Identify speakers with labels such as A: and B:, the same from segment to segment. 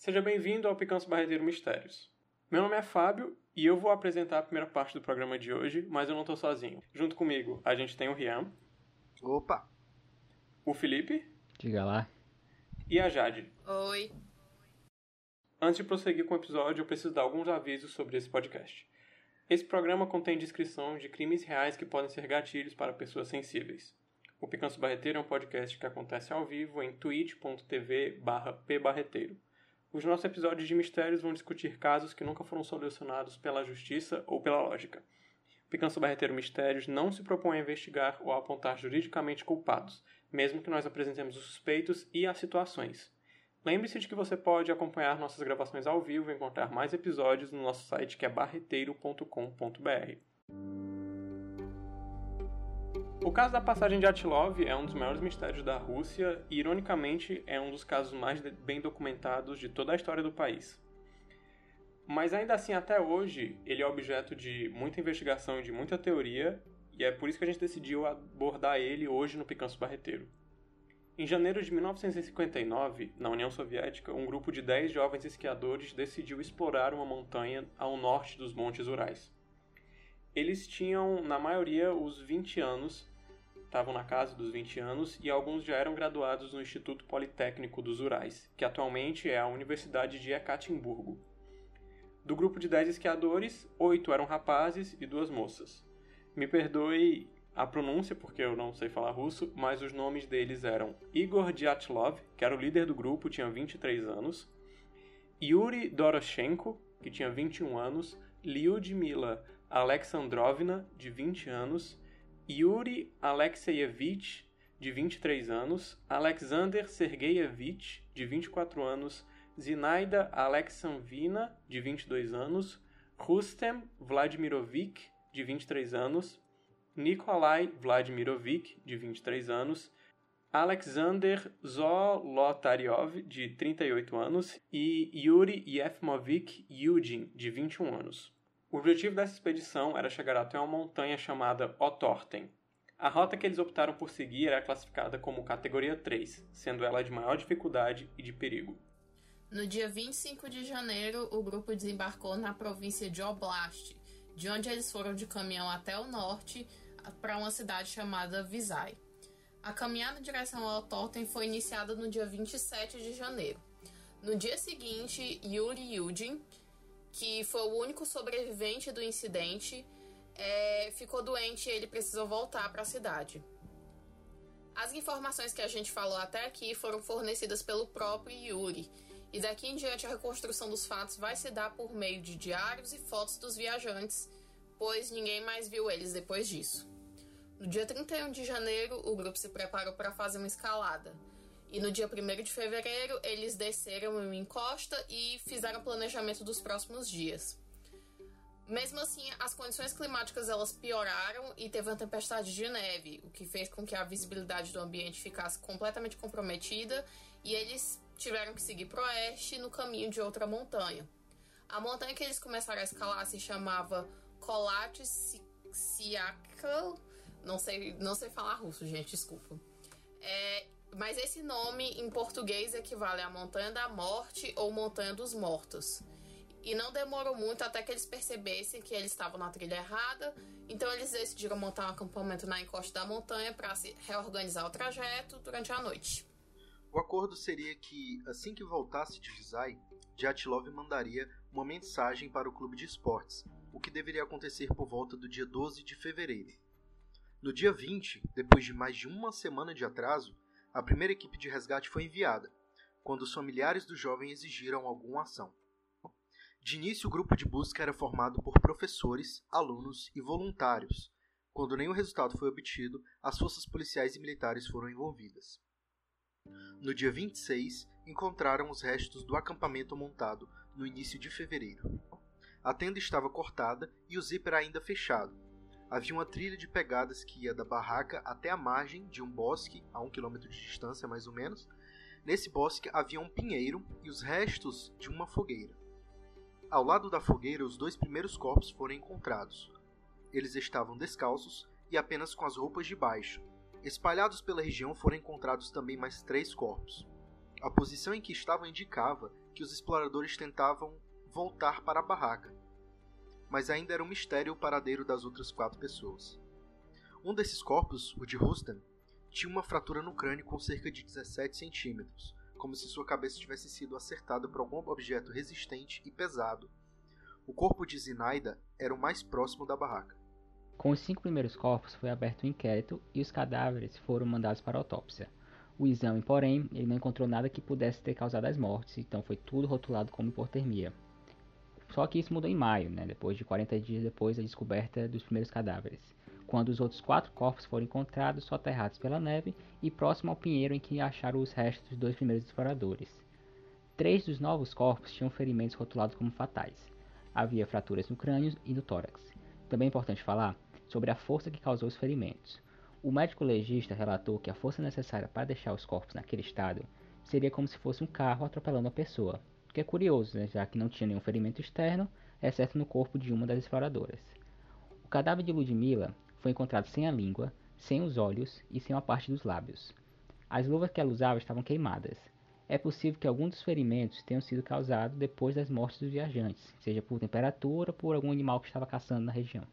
A: Seja bem-vindo ao Picanço Barreteiro Mistérios. Meu nome é Fábio e eu vou apresentar a primeira parte do programa de hoje, mas eu não estou sozinho. Junto comigo, a gente tem o Rian.
B: Opa!
A: O Felipe.
C: Diga lá.
A: E a Jade.
D: Oi.
A: Antes de prosseguir com o episódio, eu preciso dar alguns avisos sobre esse podcast. Esse programa contém descrição de crimes reais que podem ser gatilhos para pessoas sensíveis. O Picanço Barreteiro é um podcast que acontece ao vivo em twitch.tv pbarreteiro. Os nossos episódios de mistérios vão discutir casos que nunca foram solucionados pela justiça ou pela lógica. Picanço Barreteiro Mistérios não se propõe a investigar ou a apontar juridicamente culpados, mesmo que nós apresentemos os suspeitos e as situações. Lembre-se de que você pode acompanhar nossas gravações ao vivo e encontrar mais episódios no nosso site que é barreteiro.com.br. O caso da passagem de Atilov é um dos maiores mistérios da Rússia e, ironicamente, é um dos casos mais bem documentados de toda a história do país. Mas ainda assim, até hoje, ele é objeto de muita investigação e de muita teoria, e é por isso que a gente decidiu abordar ele hoje no Picanço Barreteiro. Em janeiro de 1959, na União Soviética, um grupo de 10 jovens esquiadores decidiu explorar uma montanha ao norte dos Montes Urais. Eles tinham, na maioria, os 20 anos, estavam na casa dos 20 anos e alguns já eram graduados no Instituto Politécnico dos Urais, que atualmente é a Universidade de Ekaterimburgo. Do grupo de 10 esquiadores, oito eram rapazes e duas moças. Me perdoe a pronúncia, porque eu não sei falar russo, mas os nomes deles eram Igor Dyatlov, que era o líder do grupo, tinha 23 anos, Yuri Doroshenko, que tinha 21 anos, Lyudmila Alexandrovna, de 20 anos, Yuri Alexeyevich, de 23 anos, Alexander Sergeyevich, de 24 anos, Zinaida Alexandrovna, de 22 anos, Rustem Vladimirovich, de 23 anos, Nikolai Vladimirovich, de 23 anos, Alexander Zolotaryov, de 38 anos, e Yuri Yefmovich Yudin, de 21 anos. O objetivo dessa expedição era chegar até uma montanha chamada Otorten. A rota que eles optaram por seguir era classificada como categoria 3, sendo ela de maior dificuldade e de perigo.
D: No dia 25 de janeiro, o grupo desembarcou na província de Oblast, de onde eles foram de caminhão até o norte para uma cidade chamada Visay. A caminhada em direção ao Totem foi iniciada no dia 27 de janeiro. No dia seguinte, Yuri Yudin, que foi o único sobrevivente do incidente, é, ficou doente e ele precisou voltar para a cidade. As informações que a gente falou até aqui foram fornecidas pelo próprio Yuri, e daqui em diante a reconstrução dos fatos vai se dar por meio de diários e fotos dos viajantes, pois ninguém mais viu eles depois disso. No dia 31 de janeiro, o grupo se preparou para fazer uma escalada. E no dia 1 de fevereiro, eles desceram em uma encosta e fizeram planejamento dos próximos dias. Mesmo assim, as condições climáticas elas pioraram e teve uma tempestade de neve, o que fez com que a visibilidade do ambiente ficasse completamente comprometida e eles tiveram que seguir para o oeste no caminho de outra montanha. A montanha que eles começaram a escalar se chamava Kolatsiakal, não sei, não sei falar russo, gente, desculpa. É, mas esse nome em português equivale a Montanha da Morte ou Montanha dos Mortos. E não demorou muito até que eles percebessem que eles estavam na trilha errada, então eles decidiram montar um acampamento na encosta da montanha para se reorganizar o trajeto durante a noite.
B: O acordo seria que, assim que voltasse de Visay, Dyatlov mandaria uma mensagem para o clube de esportes, o que deveria acontecer por volta do dia 12 de fevereiro. No dia 20, depois de mais de uma semana de atraso, a primeira equipe de resgate foi enviada, quando os familiares do jovem exigiram alguma ação. De início, o grupo de busca era formado por professores, alunos e voluntários. Quando nenhum resultado foi obtido, as forças policiais e militares foram envolvidas. No dia 26, encontraram os restos do acampamento montado no início de fevereiro. A tenda estava cortada e o zíper ainda fechado, havia uma trilha de pegadas que ia da barraca até a margem de um bosque, a um quilômetro de distância mais ou menos. Nesse bosque havia um pinheiro e os restos de uma fogueira. Ao lado da fogueira, os dois primeiros corpos foram encontrados. Eles estavam descalços e apenas com as roupas de baixo. Espalhados pela região foram encontrados também mais três corpos. A posição em que estavam indicava que os exploradores tentavam voltar para a barraca, mas ainda era um mistério o paradeiro das outras quatro pessoas. Um desses corpos, o de Rustem, tinha uma fratura no crânio com cerca de 17 centímetros, como se sua cabeça tivesse sido acertada por algum objeto resistente e pesado. O corpo de Zinaida era o mais próximo da barraca.
C: Com os cinco primeiros corpos foi aberto um inquérito e os cadáveres foram mandados para autópsia. O exame, porém, ele não encontrou nada que pudesse ter causado as mortes, então foi tudo rotulado como hipotermia. Só que isso mudou em maio, né, depois de 40 dias depois da descoberta dos primeiros cadáveres, quando os outros quatro corpos foram encontrados soterrados pela neve e próximo ao pinheiro em que acharam os restos dos dois primeiros exploradores. Três dos novos corpos tinham ferimentos rotulados como fatais. Havia fraturas no crânio e no tórax. Também é importante falar sobre a força que causou os ferimentos. O médico legista relatou que a força necessária para deixar os corpos naquele estado seria como se fosse um carro atropelando a pessoa, o que é curioso, né, já que não tinha nenhum ferimento externo, exceto no corpo de uma das exploradoras. O cadáver de Ludmilla foi encontrado sem a língua, sem os olhos e sem uma parte dos lábios. As luvas que ela usava estavam queimadas. É possível que alguns dos ferimentos tenham sido causados depois das mortes dos viajantes, seja por temperatura ou por algum animal que estava caçando na região.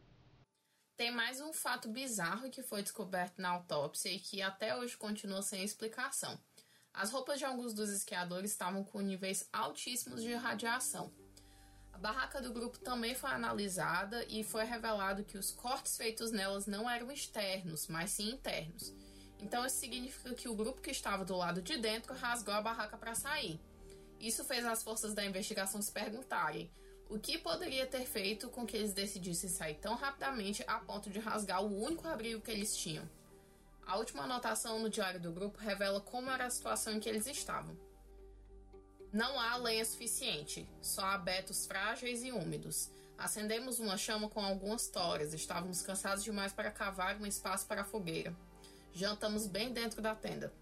D: Tem mais um fato bizarro que foi descoberto na autópsia e que até hoje continua sem explicação. As roupas de alguns dos esquiadores estavam com níveis altíssimos de radiação. A barraca do grupo também foi analisada e foi revelado que os cortes feitos nelas não eram externos, mas sim internos. Então isso significa que o grupo que estava do lado de dentro rasgou a barraca para sair. Isso fez as forças da investigação se perguntarem o que poderia ter feito com que eles decidissem sair tão rapidamente a ponto de rasgar o único abrigo que eles tinham. A última anotação no diário do grupo revela como era a situação em que eles estavam. Não há lenha suficiente, só há betos frágeis e úmidos. Acendemos uma chama com algumas toras, estávamos cansados demais para cavar um espaço para a fogueira. Jantamos bem dentro da tenda.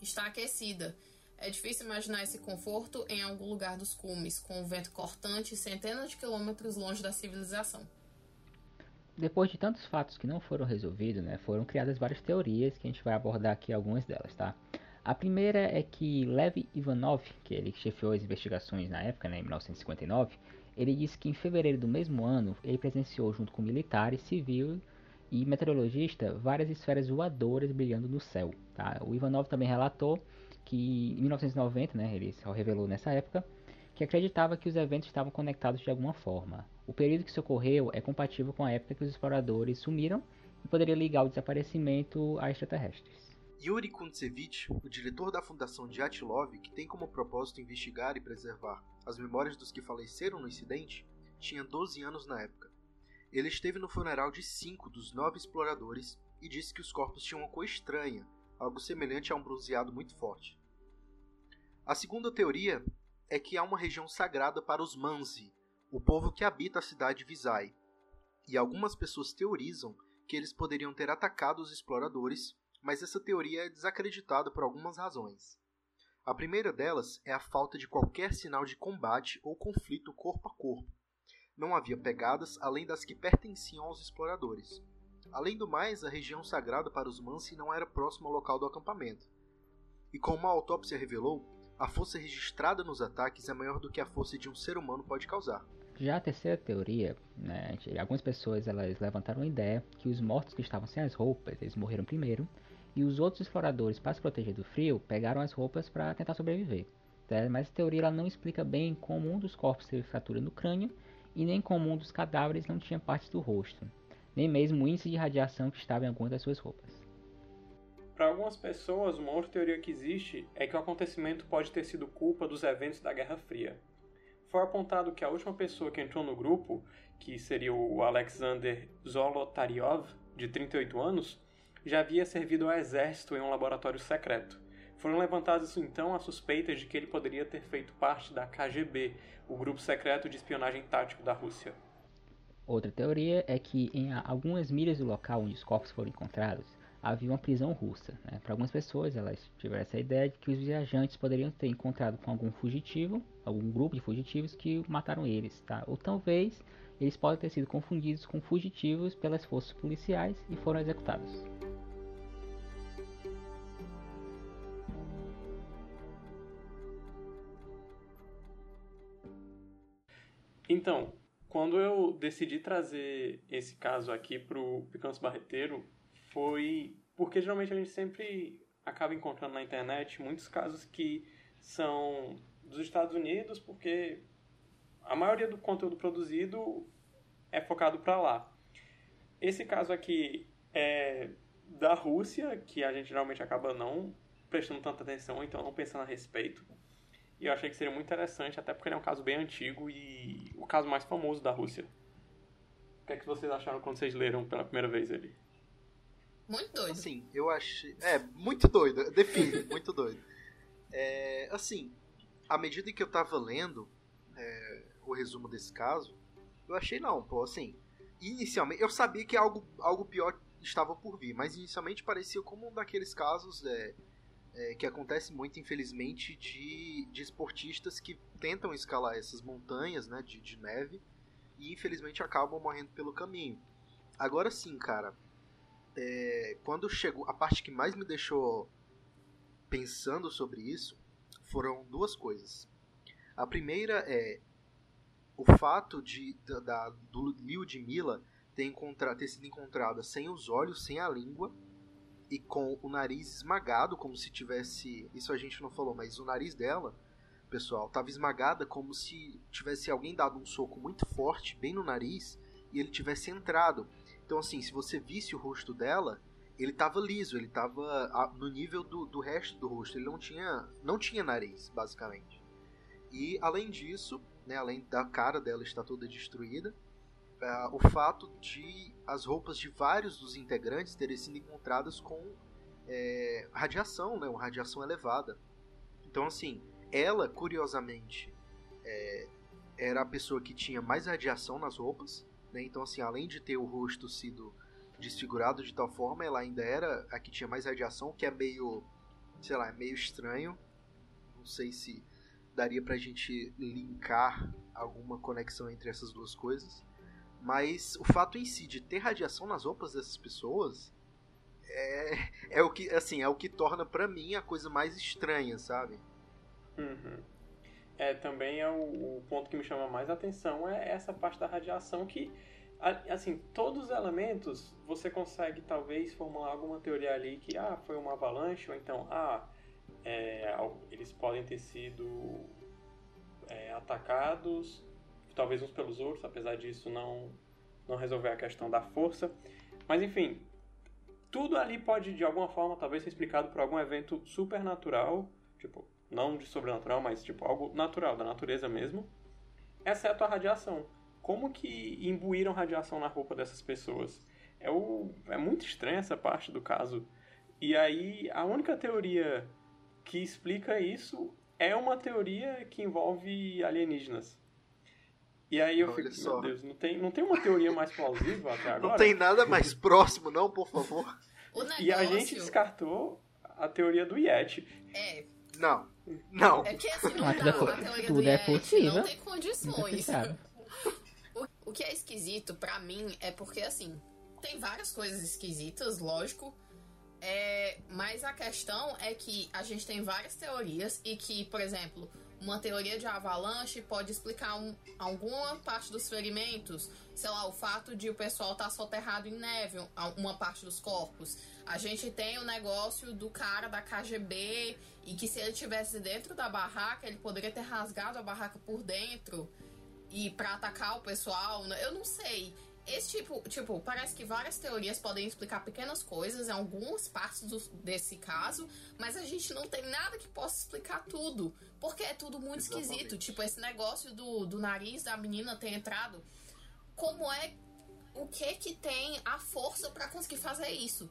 D: Está aquecida. É difícil imaginar esse conforto em algum lugar dos cumes, com o vento cortante centenas de quilômetros longe da civilização.
C: Depois de tantos fatos que não foram resolvidos, né, foram criadas várias teorias que a gente vai abordar aqui algumas delas, tá? A primeira é que Lev Ivanov, que ele chefiou as investigações na época, né, em 1959, ele disse que em fevereiro do mesmo ano ele presenciou junto com militares, civil e meteorologista várias esferas voadoras brilhando no céu. Tá? O Ivanov também relatou que em 1990, né, ele só revelou nessa época, que acreditava que os eventos estavam conectados de alguma forma. O período que isso ocorreu é compatível com a época que os exploradores sumiram e poderia ligar o desaparecimento a extraterrestres.
B: Yuri Kuntsevich, o diretor da Fundação Dyatlov, que tem como propósito investigar e preservar as memórias dos que faleceram no incidente, tinha 12 anos na época. Ele esteve no funeral de cinco dos nove exploradores e disse que os corpos tinham uma cor estranha, algo semelhante a um bronzeado muito forte. A segunda teoria é que há uma região sagrada para os Manzi, o povo que habita a cidade de Visay. E algumas pessoas teorizam que eles poderiam ter atacado os exploradores, mas essa teoria é desacreditada por algumas razões. A primeira delas é a falta de qualquer sinal de combate ou conflito corpo a corpo. Não havia pegadas além das que pertenciam aos exploradores. Além do mais, a região sagrada para os Mansi não era próxima ao local do acampamento. E como a autópsia revelou, a força registrada nos ataques é maior do que a força de um ser humano pode causar.
C: Já a terceira teoria, né, algumas pessoas elas levantaram a ideia que os mortos que estavam sem as roupas, eles morreram primeiro, e os outros exploradores, para se proteger do frio, pegaram as roupas para tentar sobreviver. Tá? Mas a teoria ela não explica bem como um dos corpos teve fratura no crânio e nem como um dos cadáveres não tinha partes do rosto, nem mesmo o índice de radiação que estava em alguma das suas roupas.
A: Para algumas pessoas, uma outra teoria que existe é que o acontecimento pode ter sido culpa dos eventos da Guerra Fria. Foi apontado que a última pessoa que entrou no grupo, que seria o Alexander Zolotaryov, de 38 anos, já havia servido ao exército em um laboratório secreto. Foram levantadas então as suspeitas de que ele poderia ter feito parte da KGB, o grupo secreto de espionagem tático da Rússia.
C: Outra teoria é que em algumas milhas do local onde os corpos foram encontrados, havia uma prisão russa. Né? Para algumas pessoas, elas tiveram essa ideia de que os viajantes poderiam ter encontrado com algum fugitivo, algum grupo de fugitivos que mataram eles, tá? Ou talvez eles podem ter sido confundidos com fugitivos pelas forças policiais e foram executados.
A: Então, quando eu decidi trazer esse caso aqui para o Picanso Barreteiro, foi porque geralmente a gente sempre acaba encontrando na internet muitos casos que são dos Estados Unidos, porque a maioria do conteúdo produzido é focado para lá. Esse caso aqui é da Rússia, que a gente geralmente acaba não prestando tanta atenção, então não pensando a respeito. E eu achei que seria muito interessante, até porque ele é um caso bem antigo e o caso mais famoso da Rússia. O que é que vocês acharam quando vocês leram pela primeira vez ele?
D: Muito doido.
B: Assim, eu achei. É, muito doido. Define, muito doido. É, assim, à medida que eu tava lendo é, o resumo desse caso, eu achei não, pô, assim. Inicialmente, eu sabia que algo, algo pior estava por vir, mas inicialmente parecia como um daqueles casos é, é, que acontece muito, infelizmente, de, de esportistas que tentam escalar essas montanhas né, de, de neve e infelizmente acabam morrendo pelo caminho. Agora sim, cara, é, quando chegou a parte que mais me deixou pensando sobre isso foram duas coisas. A primeira é o fato de da, da do Liu de Mila ter, encontrado, ter sido encontrada sem os olhos, sem a língua e com o nariz esmagado, como se tivesse. Isso a gente não falou, mas o nariz dela, pessoal, estava esmagada como se tivesse alguém dado um soco muito forte, bem no nariz, e ele tivesse entrado. Então, assim, se você visse o rosto dela, ele estava liso, ele estava no nível do, do resto do rosto. Ele não tinha, não tinha nariz, basicamente. E além disso, né, além da cara dela estar toda destruída, uh, o fato de as roupas de vários dos integrantes terem sido encontradas com é, radiação, né, uma radiação elevada. Então, assim, ela, curiosamente, é, era a pessoa que tinha mais radiação nas roupas. Né? Então, assim, além de ter o rosto sido desfigurado de tal forma, ela ainda era a que tinha mais radiação, que é meio, sei lá, é meio estranho. Não sei se daria pra gente linkar alguma conexão entre essas duas coisas. Mas o fato em si de ter radiação nas roupas dessas pessoas é, é o que assim é o que torna para mim a coisa mais estranha, sabe?
A: Uhum. É também é o, o, ponto que me chama mais atenção é essa parte da radiação que assim todos os elementos você consegue talvez formular alguma teoria ali que ah foi uma avalanche ou então ah é, eles podem ter sido é, atacados talvez uns pelos outros, apesar disso não, não resolver a questão da força. Mas enfim, tudo ali pode de alguma forma talvez ser explicado por algum evento supernatural, tipo, não de sobrenatural, mas tipo algo natural, da natureza mesmo, exceto a radiação. Como que imbuíram radiação na roupa dessas pessoas? É, o, é muito estranha essa parte do caso. E aí, a única teoria que explica isso é uma teoria que envolve alienígenas. E aí eu Olha fico, só. meu Deus, não tem, não tem uma teoria mais plausível até agora?
B: Não tem nada mais próximo, não, por favor.
D: Negócio...
A: E a gente descartou a teoria do Yeti.
D: É.
B: Não. Não.
D: É que assim, não, não, a teoria tudo do é possível. não tem condições. o, o que é esquisito para mim é porque, assim, tem várias coisas esquisitas, lógico. É, mas a questão é que a gente tem várias teorias e que, por exemplo, uma teoria de avalanche pode explicar um, alguma parte dos ferimentos, sei lá, o fato de o pessoal estar tá soterrado em neve, uma parte dos corpos. A gente tem o negócio do cara da KGB e que se ele tivesse dentro da barraca, ele poderia ter rasgado a barraca por dentro e para atacar o pessoal. Eu não sei. Esse tipo, tipo, parece que várias teorias podem explicar pequenas coisas em algumas partes do, desse caso, mas a gente não tem nada que possa explicar tudo, porque é tudo muito Exatamente. esquisito. Tipo, esse negócio do, do nariz da menina ter entrado, como é, o que que tem a força para conseguir fazer isso?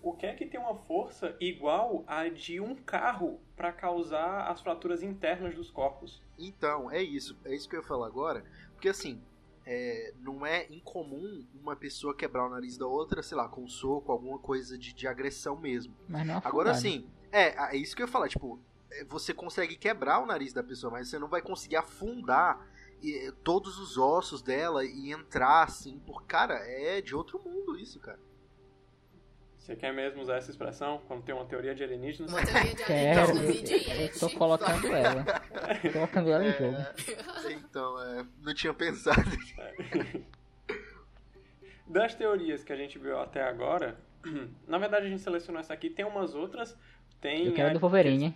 A: O que é que tem uma força igual a de um carro para causar as fraturas internas dos corpos?
B: Então, é isso, é isso que eu ia falar agora, porque assim, é, não é incomum uma pessoa quebrar o nariz da outra, sei lá, com um soco, alguma coisa de, de agressão mesmo.
C: Mas não
B: Agora sim, é, é isso que eu ia falar, tipo, é, você consegue quebrar o nariz da pessoa, mas você não vai conseguir afundar e, todos os ossos dela e entrar assim, por cara, é de outro mundo isso, cara.
A: Você quer mesmo usar essa expressão quando tem uma teoria de alienígenas?
D: Uma teoria de alienígenas
C: Quero, eu tô colocando ela. Tô colocando ela em é, jogo.
B: Sim. então é, não tinha pensado.
A: Das teorias que a gente viu até agora, na verdade a gente selecionou essa aqui, tem umas outras. Tem
C: Eu quero
A: a-
C: do Wolverine, hein?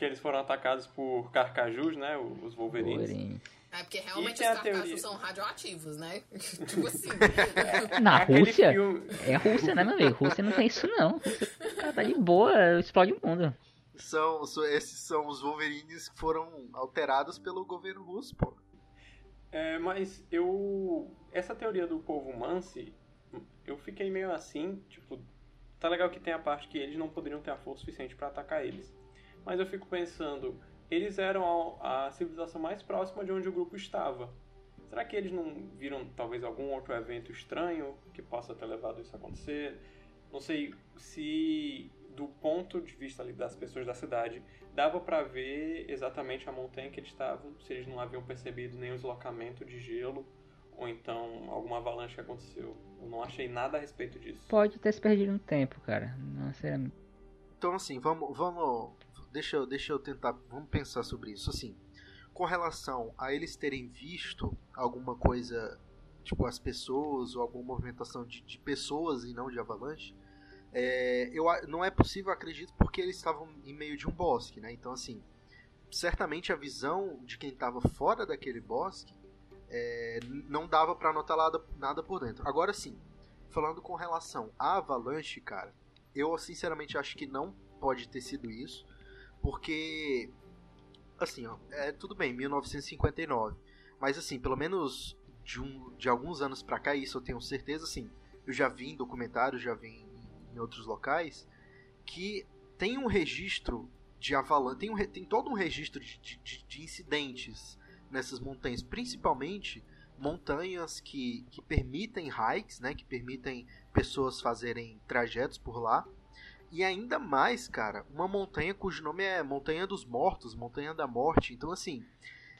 A: Que eles foram atacados por carcajus, né? Os Wolverines.
C: Wolverine.
D: É porque realmente os
A: a teoria.
D: são radioativos, né? tipo assim.
C: Na Rússia?
A: filme-
C: É Rússia, né, meu amigo? Rússia não tem isso, não. Rússia, cara, tá de boa, explode o mundo.
B: São, esses são os Wolverines que foram alterados pelo governo russo, pô.
A: É, mas eu. Essa teoria do povo Mansi, eu fiquei meio assim, tipo, tá legal que tem a parte que eles não poderiam ter a força suficiente pra atacar eles. Mas eu fico pensando, eles eram a, a civilização mais próxima de onde o grupo estava. Será que eles não viram talvez algum outro evento estranho que possa ter levado isso a acontecer? Não sei se do ponto de vista ali das pessoas da cidade dava pra ver exatamente a montanha que eles estavam, se eles não haviam percebido nenhum deslocamento de gelo ou então alguma avalanche que aconteceu. Eu não achei nada a respeito disso.
C: Pode ter se perdido um tempo, cara. Não, sinceramente.
B: Então, assim, vamos. vamos deixa, eu, deixa eu tentar. Vamos pensar sobre isso. Assim, com relação a eles terem visto alguma coisa, tipo as pessoas, ou alguma movimentação de, de pessoas e não de avalanche, é, eu, não é possível, acredito, porque eles estavam em meio de um bosque, né? Então, assim, certamente a visão de quem estava fora daquele bosque é, não dava pra notar nada, nada por dentro. Agora sim, falando com relação à avalanche, cara, eu sinceramente acho que não pode ter sido isso, porque assim, ó, é tudo bem, 1959, mas assim, pelo menos de, um, de alguns anos pra cá, isso eu tenho certeza, assim, eu já vi em documentários, já vi em, em outros locais, que tem um registro de avalanche, tem, um, tem todo um registro de, de- de- de incidentes nessas montanhas, principalmente montanhas que, que permitem hikes, né, que permitem pessoas fazerem trajetos por lá. E ainda mais, cara, uma montanha cujo nome é Montanha dos Mortos, Montanha da Morte. Então, assim,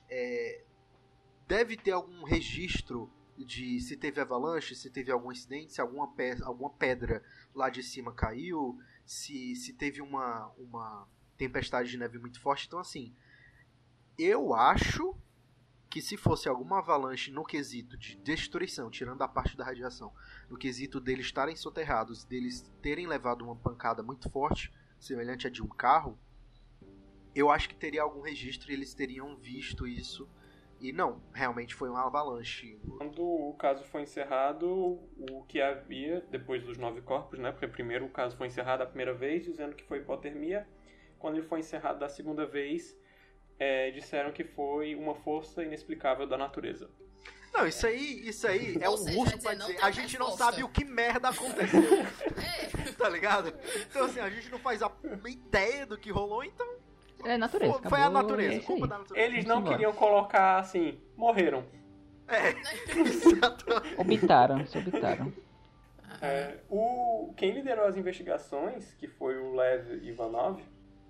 B: é, deve ter algum registro de se teve avalanche, se teve algum incidente, se alguma, pe alguma pedra lá de cima caiu, se, se teve uma, uma tempestade de neve muito forte. Então, assim, eu acho que se fosse alguma avalanche no quesito de destruição, tirando a parte da radiação, no quesito deles estarem soterrados, deles terem levado uma pancada muito forte, semelhante a de um carro, eu acho que teria algum registro e eles teriam visto isso. E não, realmente foi uma avalanche.
A: Quando o caso foi encerrado, o que havia, depois dos nove corpos, né? Porque primeiro o caso foi encerrado a primeira vez, dizendo que foi hipotermia. Quando ele foi encerrado da segunda vez, é, disseram que foi uma força inexplicável da natureza.
B: Não, isso aí, isso aí é
D: Ou
B: um
D: seja,
B: russo
D: quer
B: pra
D: dizer, não
B: dizer. A gente não
D: resposta."
B: sabe o que merda aconteceu,
D: É,
B: tá ligado? Então assim, a gente não faz a ideia do que rolou, então
C: É natureza.
B: foi, foi a natureza,
C: é
B: culpa da natureza.
A: Eles
C: Vamos
A: não
C: embora.
A: queriam colocar assim, morreram.
B: É.
C: Obitaram, se obitaram.
A: É, o, quem liderou as investigações, que foi o Lev Ivanov,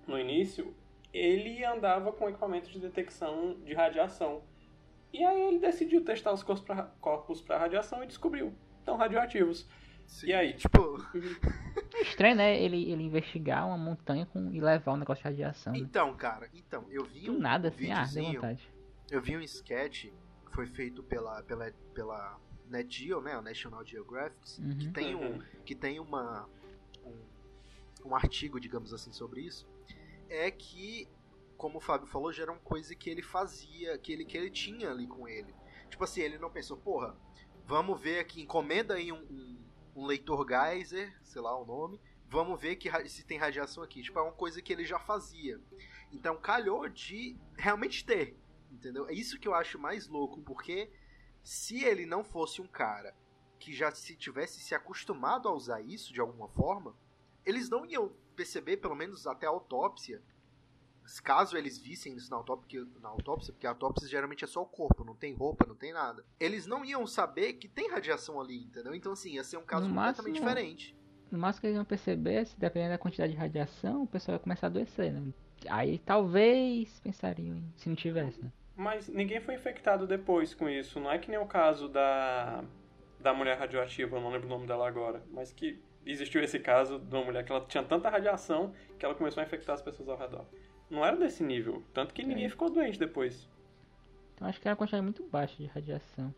A: no início, ele andava com equipamento de detecção de radiação. E aí ele decidiu testar os corpos para radiação e descobriu. Estão radioativos. E aí?
B: Tipo,
C: É estranho, né? Ele, ele investigar uma montanha com, e levar um negócio de radiação. Né?
B: então, cara, então, eu vi
C: Do
B: um
C: nada, assim, ah, deu vontade.
B: eu vi um sketch que foi feito pela, pela, pela Net Geo, né, o National Geographic, que
C: Uhum.
B: tem um,
A: Uhum.
B: que tem uma um, um artigo, digamos assim, sobre isso, é que, como o Fábio falou, já era uma coisa que ele fazia, que ele, que ele tinha ali com ele. Tipo assim, ele não pensou, porra, vamos ver aqui, encomenda aí um, um, um leitor Geyser, sei lá o nome, vamos ver que, se tem radiação aqui. Tipo, é uma coisa que ele já fazia. Então calhou de realmente ter, entendeu? É isso que eu acho mais louco, porque se ele não fosse um cara que já se tivesse se acostumado a usar isso de alguma forma, eles não iam perceber, pelo menos até a autópsia, caso eles vissem isso na autópsia, na autópsia, porque a autópsia geralmente é só o corpo, não tem roupa, não tem nada. Eles não iam saber que tem radiação ali, entendeu? Então assim, ia ser um caso
C: No
B: completamente
C: máximo-
B: diferente.
C: No máximo que eles iam perceber, se dependendo da quantidade de radiação, o pessoal ia começar a adoecer, né? Aí talvez pensariam em se não tivesse, né?
A: Mas ninguém foi infectado depois com isso. Não é que nem o caso da, da mulher radioativa, eu não lembro o nome dela agora. Mas que existiu esse caso de uma mulher que ela tinha tanta radiação que ela começou a infectar as pessoas ao redor. Não era desse nível. Tanto que ninguém
C: É.
A: ficou doente depois.
C: Então acho que era uma quantidade muito baixa de radiação.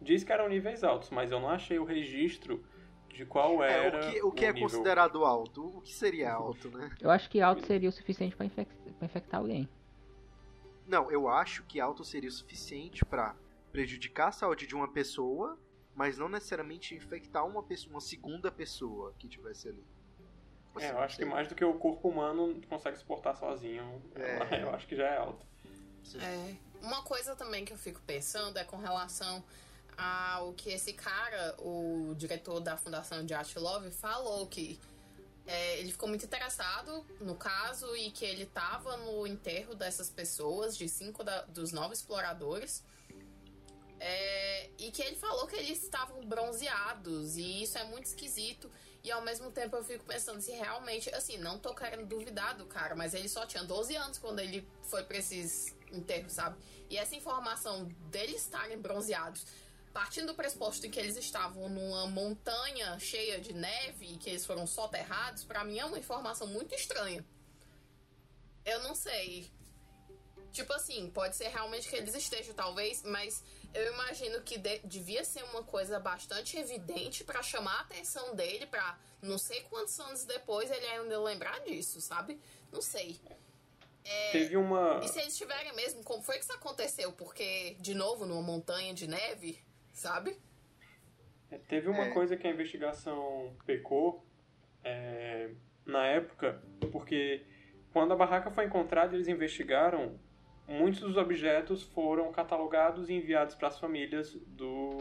A: Diz que eram níveis altos, mas eu não achei o registro de qual era.
B: É, o que, o que
A: o
B: é
A: nível.
B: considerado alto? O que seria alto, né?
C: Eu acho que alto seria o suficiente pra, infec- pra infectar alguém.
B: Não, eu acho que alto seria o suficiente pra prejudicar a saúde de uma pessoa, mas não necessariamente infectar uma pessoa, uma segunda pessoa que tivesse ali. Assim,
A: É, eu acho que mais do que o corpo humano consegue suportar sozinho.
B: É.
A: Eu acho que já é alto.
D: É. Uma coisa também que eu fico pensando é com relação ao que esse cara, o diretor da Fundação de Art Love, falou que é, ele ficou muito interessado no caso e que ele estava no enterro dessas pessoas, de cinco da- dos nove exploradores. É, e que ele falou que eles estavam bronzeados, e isso é muito esquisito. E ao mesmo tempo eu fico pensando se realmente, assim, não tô querendo duvidar do cara, mas ele só tinha 12 anos quando ele foi pra esses enterros, sabe? E essa informação deles estarem bronzeados, partindo do pressuposto em que eles estavam numa montanha cheia de neve e que eles foram soterrados, pra mim é uma informação muito estranha. Eu não sei. Tipo assim, pode ser realmente que eles estejam, talvez, mas eu imagino que de- devia ser uma coisa bastante evidente pra chamar a atenção dele, pra não sei quantos anos depois ele ainda lembrar disso, sabe? Não sei.
A: Teve uma.
D: E se eles tiverem mesmo, como foi que isso aconteceu? Porque, de novo, numa montanha de neve, sabe?
A: É, Teve uma
B: É.
A: coisa que a investigação pecou é, na época, porque quando a barraca foi encontrada, eles investigaram, muitos dos objetos foram catalogados e enviados para as famílias do,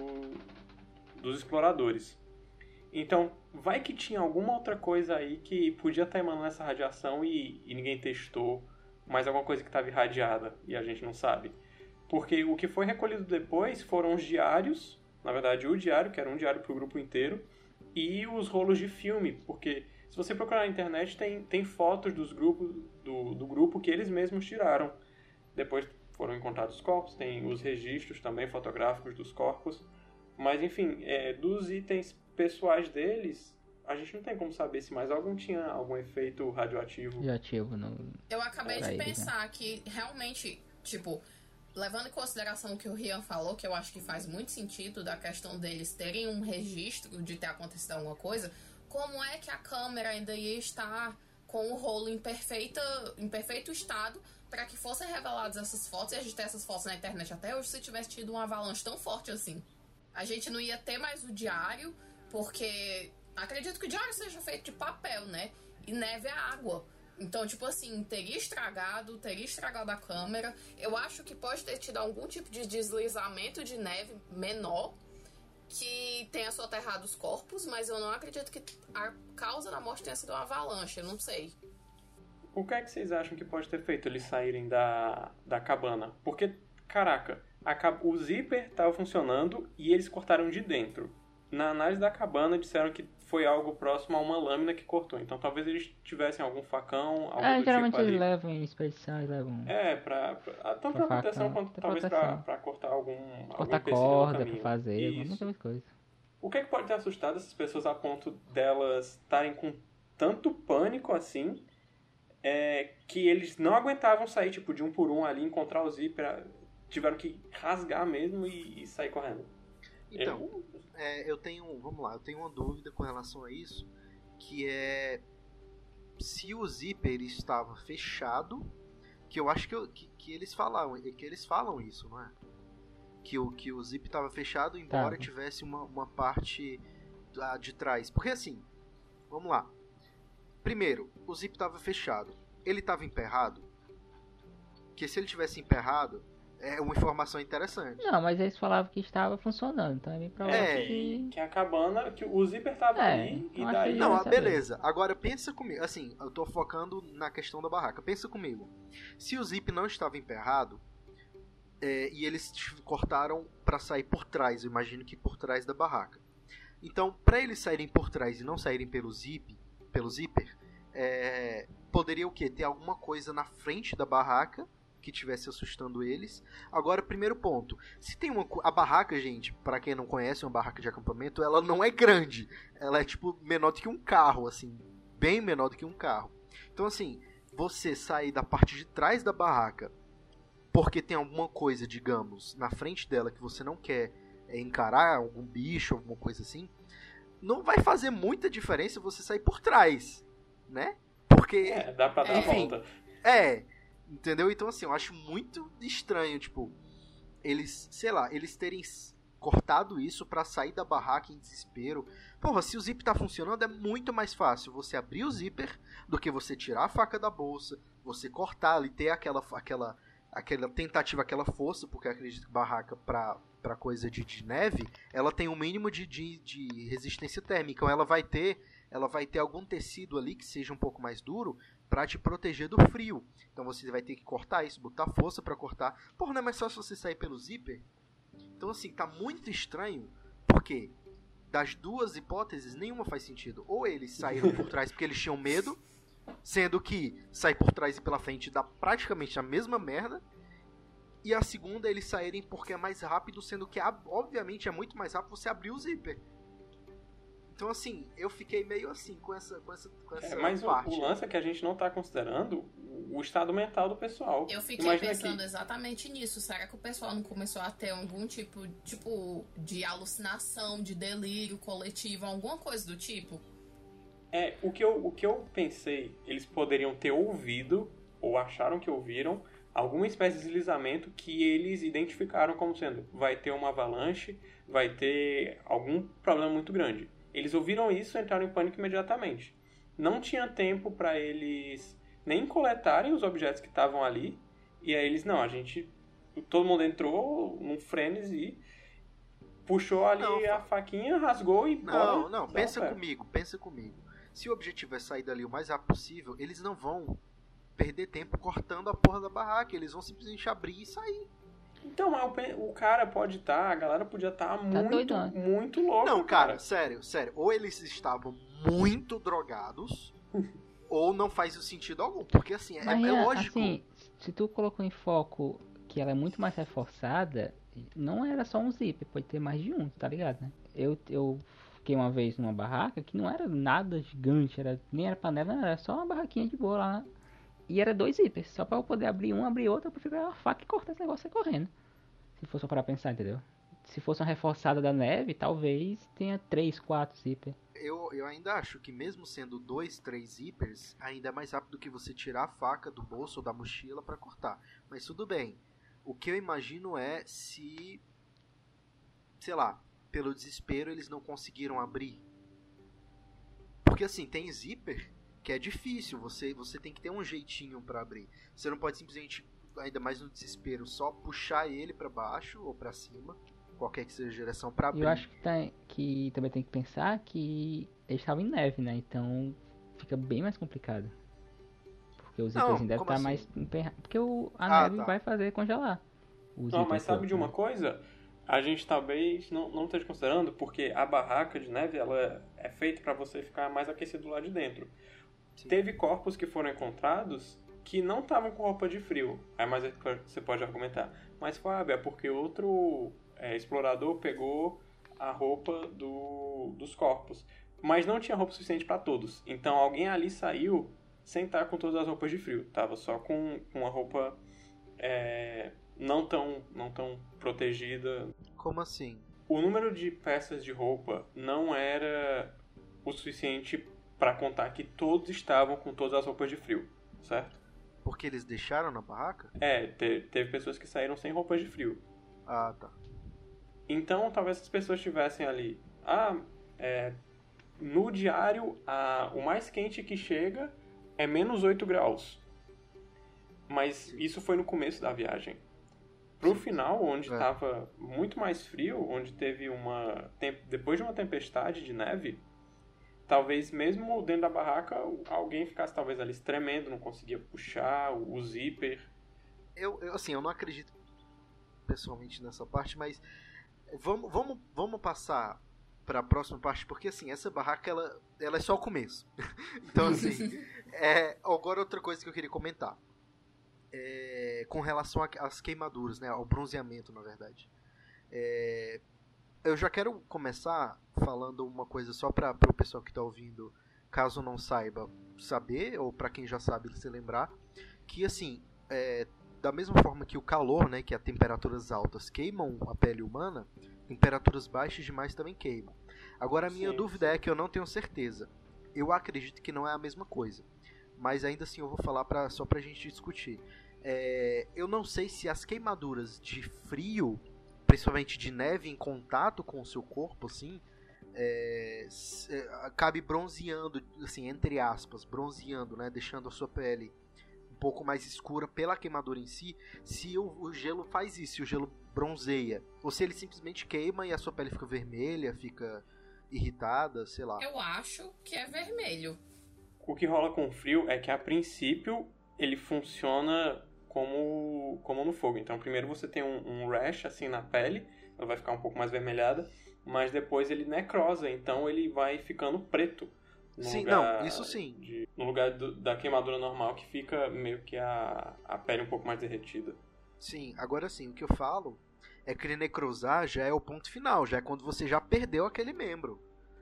A: dos exploradores. Então, vai que tinha alguma outra coisa aí que podia estar emanando essa radiação e, e ninguém testou, mais alguma coisa que estava irradiada e a gente não sabe. Porque o que foi recolhido depois foram os diários na verdade, o diário, que era um diário para o grupo inteiro, e os rolos de filme, porque se você procurar na internet tem, tem fotos dos grupos, do, do grupo que eles mesmos tiraram. Depois foram encontrados os corpos, tem os registros também fotográficos dos corpos, mas enfim, é, dos itens pessoais deles, a gente não tem como saber se mais algum tinha algum efeito radioativo.
C: Radioativo no.
D: Eu acabei de
C: né?
D: pensar que realmente, tipo, levando em consideração o que o Rian falou, que eu acho que faz muito sentido da questão deles terem um registro de ter acontecido alguma coisa, como é que a câmera ainda ia estar com o rolo em, perfeita, em perfeito estado para que fossem reveladas essas fotos e a gente ter essas fotos na internet até hoje se tivesse tido um avalanche tão forte assim? A gente não ia ter mais o diário, porque acredito que o diário seja feito de papel, né? E neve é água. Então, tipo assim, teria estragado, teria estragado a câmera. Eu acho que pode ter tido algum tipo de deslizamento de neve menor que tenha soterrado os corpos, mas eu não acredito que a causa da morte tenha sido uma avalanche, eu não sei.
A: O que é que vocês acham que pode ter feito eles saírem da, da cabana? Porque, caraca, a o zíper estava funcionando e eles cortaram de dentro. Na análise da cabana disseram que foi algo próximo a uma lâmina que cortou. Então talvez eles tivessem algum facão, algo
C: É,
A: do
C: geralmente
A: tipo
C: eles levam em expedição, eles levam.
A: É, pra, pra- tanto
C: Pra
A: pra proteção
C: facão,
A: quanto
C: pra
A: talvez pra,
C: proteção.
A: pra cortar algum. algum
C: cortar
A: no
C: corda pra fazer,
A: Isso.
C: muita mais coisa.
A: O que é que pode ter assustado essas pessoas a ponto delas estarem com tanto pânico assim é, que eles não aguentavam sair tipo de um por um ali, encontrar o zíper, tiveram que rasgar mesmo e, e sair correndo.
B: Então,
A: Eu-
B: é, eu tenho, vamos lá, eu tenho uma dúvida com relação a isso, que é se o zíper estava fechado, que eu acho que, eu- que, que eles falam, que eles falam isso, não é? Que o que o zip estava fechado, embora
C: Tava.
B: tivesse uma, uma parte da- de trás. Porque assim, vamos lá. Primeiro, o zip estava fechado. Ele estava emperrado? Que se ele tivesse emperrado, é uma informação interessante.
C: Não, mas eles falavam que estava funcionando, então é bem provável
B: É,
C: que.
A: que a cabana, que o zíper tava
C: É,
A: ali e daí.
B: Não, ah, beleza. Agora pensa comigo. Assim, eu tô focando na questão da barraca. Pensa comigo. Se o zip não estava emperrado é, e eles cortaram pra sair por trás, eu imagino que por trás da barraca. Então, pra eles saírem por trás e não saírem pelo zip, pelo zíper, é, poderia o quê? Ter alguma coisa na frente da barraca que estivesse assustando eles. Agora, primeiro ponto. Se tem uma a barraca, gente, pra quem não conhece, uma barraca de acampamento, ela não é grande. Ela é tipo menor do que um carro, assim, bem menor do que um carro. Então, assim, você sair da parte de trás da barraca porque tem alguma coisa, digamos, na frente dela que você não quer é, encarar, algum bicho, alguma coisa assim, não vai fazer muita diferença você sair por trás, né? Porque.
A: É, dá pra dar
B: enfim,
A: volta.
B: É, entendeu? Então, assim, eu acho muito estranho, tipo, eles, sei lá, eles terem cortado isso para sair da barraca em desespero. Porra, se o zip tá funcionando, é muito mais fácil você abrir o zíper do que você tirar a faca da bolsa, você cortar ali, ter aquela, aquela, aquela tentativa, aquela força, porque acredito que barraca pra, pra coisa de, de neve, ela tem um mínimo de, de, de resistência térmica. Então ela vai ter ela vai ter algum tecido ali que seja um pouco mais duro para te proteger do frio. Então você vai ter que cortar isso, botar força para cortar. Porra, não é mais fácil você sair pelo zíper? Então assim, tá muito estranho, porque das duas hipóteses, nenhuma faz sentido. Ou eles saíram por trás porque eles tinham medo, sendo que sair por trás e pela frente dá praticamente a mesma merda. E a segunda, eles saírem porque é mais rápido, sendo que obviamente é muito mais rápido você abrir o zíper. Então, assim, eu fiquei meio assim com essa, com essa, com essa
A: É, mas o,
B: parte.
A: o lance é que a gente não tá considerando o, o estado mental do pessoal.
D: Eu fiquei
A: Imagina
D: pensando
A: que-
D: exatamente nisso. Será que o pessoal não começou a ter algum tipo, tipo de alucinação, de delírio coletivo, alguma coisa do tipo?
A: É, o que, eu, o que eu pensei, eles poderiam ter ouvido, ou acharam que ouviram, alguma espécie de deslizamento que eles identificaram como sendo vai ter uma avalanche, vai ter algum problema muito grande. Eles ouviram isso e entraram em pânico imediatamente. Não tinha tempo para eles nem coletarem os objetos que estavam ali, e aí eles, não, a gente. Todo mundo entrou num frenesi, puxou ali
B: Não,
A: a faquinha, rasgou e
B: Não, não, pensa comigo, pensa comigo. Se o objetivo é sair dali o mais rápido possível, eles não vão perder tempo cortando a porra da barraca, eles vão simplesmente abrir e sair.
A: Então, mas o cara pode estar, a galera podia estar muito,
C: doidão.
A: muito louca.
B: não, cara, sério, sério. Ou eles estavam muito drogados, ou não faz sentido algum. Porque assim, é,
C: Mas,
B: é
C: Ian,
B: lógico.
C: assim, se tu colocou em foco que ela é muito mais reforçada, não era só um zíper, pode ter mais de um, tá ligado, né? Eu, eu fiquei uma vez numa barraca que não era nada gigante, era, nem era panela, era só uma barraquinha de boa lá. E era dois zíperes, só pra eu poder abrir um, abrir outro, eu prefiro pegar uma faca e cortar esse negócio e correndo. Se for só para pensar, entendeu? Se fosse uma reforçada da neve, talvez tenha três, quatro zíper.
B: eu, eu ainda acho que mesmo sendo dois, três zippers, ainda é mais rápido do que você tirar a faca do bolso ou da mochila pra cortar. Mas tudo bem. O que eu imagino é se, sei lá, pelo desespero eles não conseguiram abrir. Porque assim, tem zíper que é difícil, você, você tem que ter um jeitinho pra abrir. Você não pode simplesmente, ainda mais no desespero, só puxar ele pra baixo ou pra cima, qualquer que seja a direção pra
C: E
B: abrir.
C: eu acho que, tá, que também tem que pensar que eles estavam em neve, né? Então fica bem mais complicado. Porque os devem
B: como
C: estar
B: assim?
C: mais emperrados. Porque o, a
B: Ah,
C: neve
B: tá.
C: vai fazer congelar.
A: Não, mas sabe de uma coisa? A gente talvez não, não esteja considerando, porque a barraca de neve ela é feita para você ficar mais aquecido lá de dentro.
B: Sim.
A: Teve corpos que foram encontrados que não estavam com roupa de frio. Aí mais você pode argumentar. Mas Fábio, é porque outro é, explorador pegou a roupa do, dos corpos. Mas não tinha roupa suficiente para todos. Então alguém ali saiu sem estar com todas as roupas de frio. Tava só com com uma roupa é, não tão não tão protegida.
B: Como assim?
A: O número de peças de roupa não era o suficiente para contar que todos estavam com todas as roupas de frio, certo?
B: Porque eles deixaram na barraca?
A: É, te- teve pessoas que saíram sem roupas de frio.
B: Ah, tá.
A: Então, talvez as pessoas estivessem ali. Ah, é, no diário, a- o mais quente que chega é menos 8 graus. Mas isso foi no começo da viagem. Pro final, onde
B: É.
A: estava muito mais frio, onde teve uma. Depois de uma tempestade de neve, talvez mesmo dentro da barraca alguém ficasse talvez ali tremendo, não conseguia puxar o, o zíper.
B: Eu, eu, assim, eu não acredito pessoalmente nessa parte, mas vamos, vamos, vamos passar para a próxima parte, porque assim, essa barraca ela, ela é só o começo. então, assim, é, agora outra coisa que eu queria comentar. É, com relação a- às queimaduras, né, ao bronzeamento, na verdade. É, eu já quero começar falando uma coisa só para o pessoal que está ouvindo, caso não saiba, saber, ou para quem já sabe se lembrar, que assim, é, da mesma forma que o calor, né, que as temperaturas altas queimam a pele humana, temperaturas baixas demais também queimam. Agora a minha
A: Sim,
B: dúvida é que eu não tenho certeza. Eu acredito que não é a mesma coisa, mas ainda assim eu vou falar pra, só pra gente discutir. É, eu não sei se as queimaduras de frio, principalmente de neve em contato com o seu corpo, assim, é, é, acabe bronzeando, assim, entre aspas, bronzeando, né, deixando a sua pele um pouco mais escura pela queimadura em si, se o, o gelo faz isso, se o gelo bronzeia, ou se ele simplesmente queima e a sua pele fica vermelha, fica irritada, sei lá.
D: Eu acho que é vermelho.
A: O que rola com o frio é que, a princípio, ele funciona como, como no fogo. Então, primeiro você tem um, um rash, assim, na pele, ela vai ficar um pouco mais vermelhada, mas depois ele necrosa, então ele vai ficando preto. no
B: Sim, não, isso sim.
A: de- no lugar do- da queimadura normal, que fica meio que a, a pele um pouco mais derretida.
B: Sim, agora sim, o que eu falo é que necrosar já é o ponto final, já é quando você já perdeu aquele membro.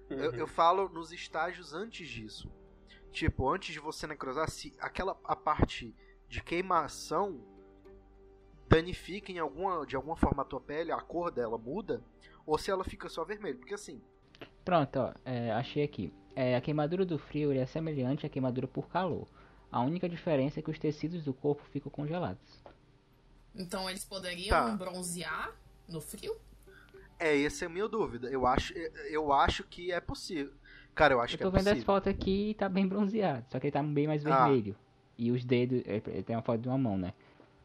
B: Eu,
A: Uhum.
B: eu falo nos estágios antes disso. Tipo, antes de você necrosar, se aquela a parte de queimação danifica em alguma, de alguma forma a tua pele, a cor dela muda, ou se ela fica só vermelha. Porque assim,
C: Pronto, ó, é, achei aqui. É, a queimadura do frio é semelhante à queimadura por calor. A única diferença é que os tecidos do corpo ficam congelados.
D: Então eles poderiam
B: Tá.
D: bronzear no frio?
B: é essa é a minha dúvida. Eu acho, eu acho que é possível. Cara, eu acho
C: Eu
B: que
C: tô
B: é
C: vendo as
B: possível.
C: fotos aqui e tá bem bronzeado, só que ele tá bem mais
B: Ah.
C: E os dedos, é, é, tem uma foto de uma mão, né?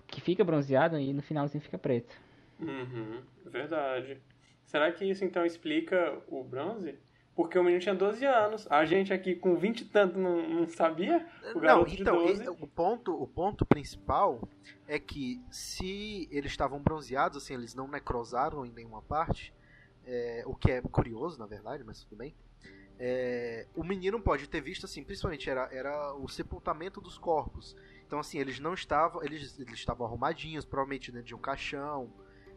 C: Que fica bronzeado e no finalzinho fica preto.
A: Uhum, verdade. Será que isso então explica o bronze? Porque o menino tinha 12 anos. A gente aqui com 20 e tanto não, não sabia. O
B: Não,
A: garoto de
B: então,
A: 12.
B: o ponto, o ponto principal é que se eles estavam bronzeados, assim, eles não necrosaram em nenhuma parte, é, o que é curioso, na verdade, mas tudo bem. É, o menino pode ter visto, assim, principalmente era, era o sepultamento dos corpos. Então, assim, eles não estavam, eles, eles estavam arrumadinhos, provavelmente dentro de um caixão.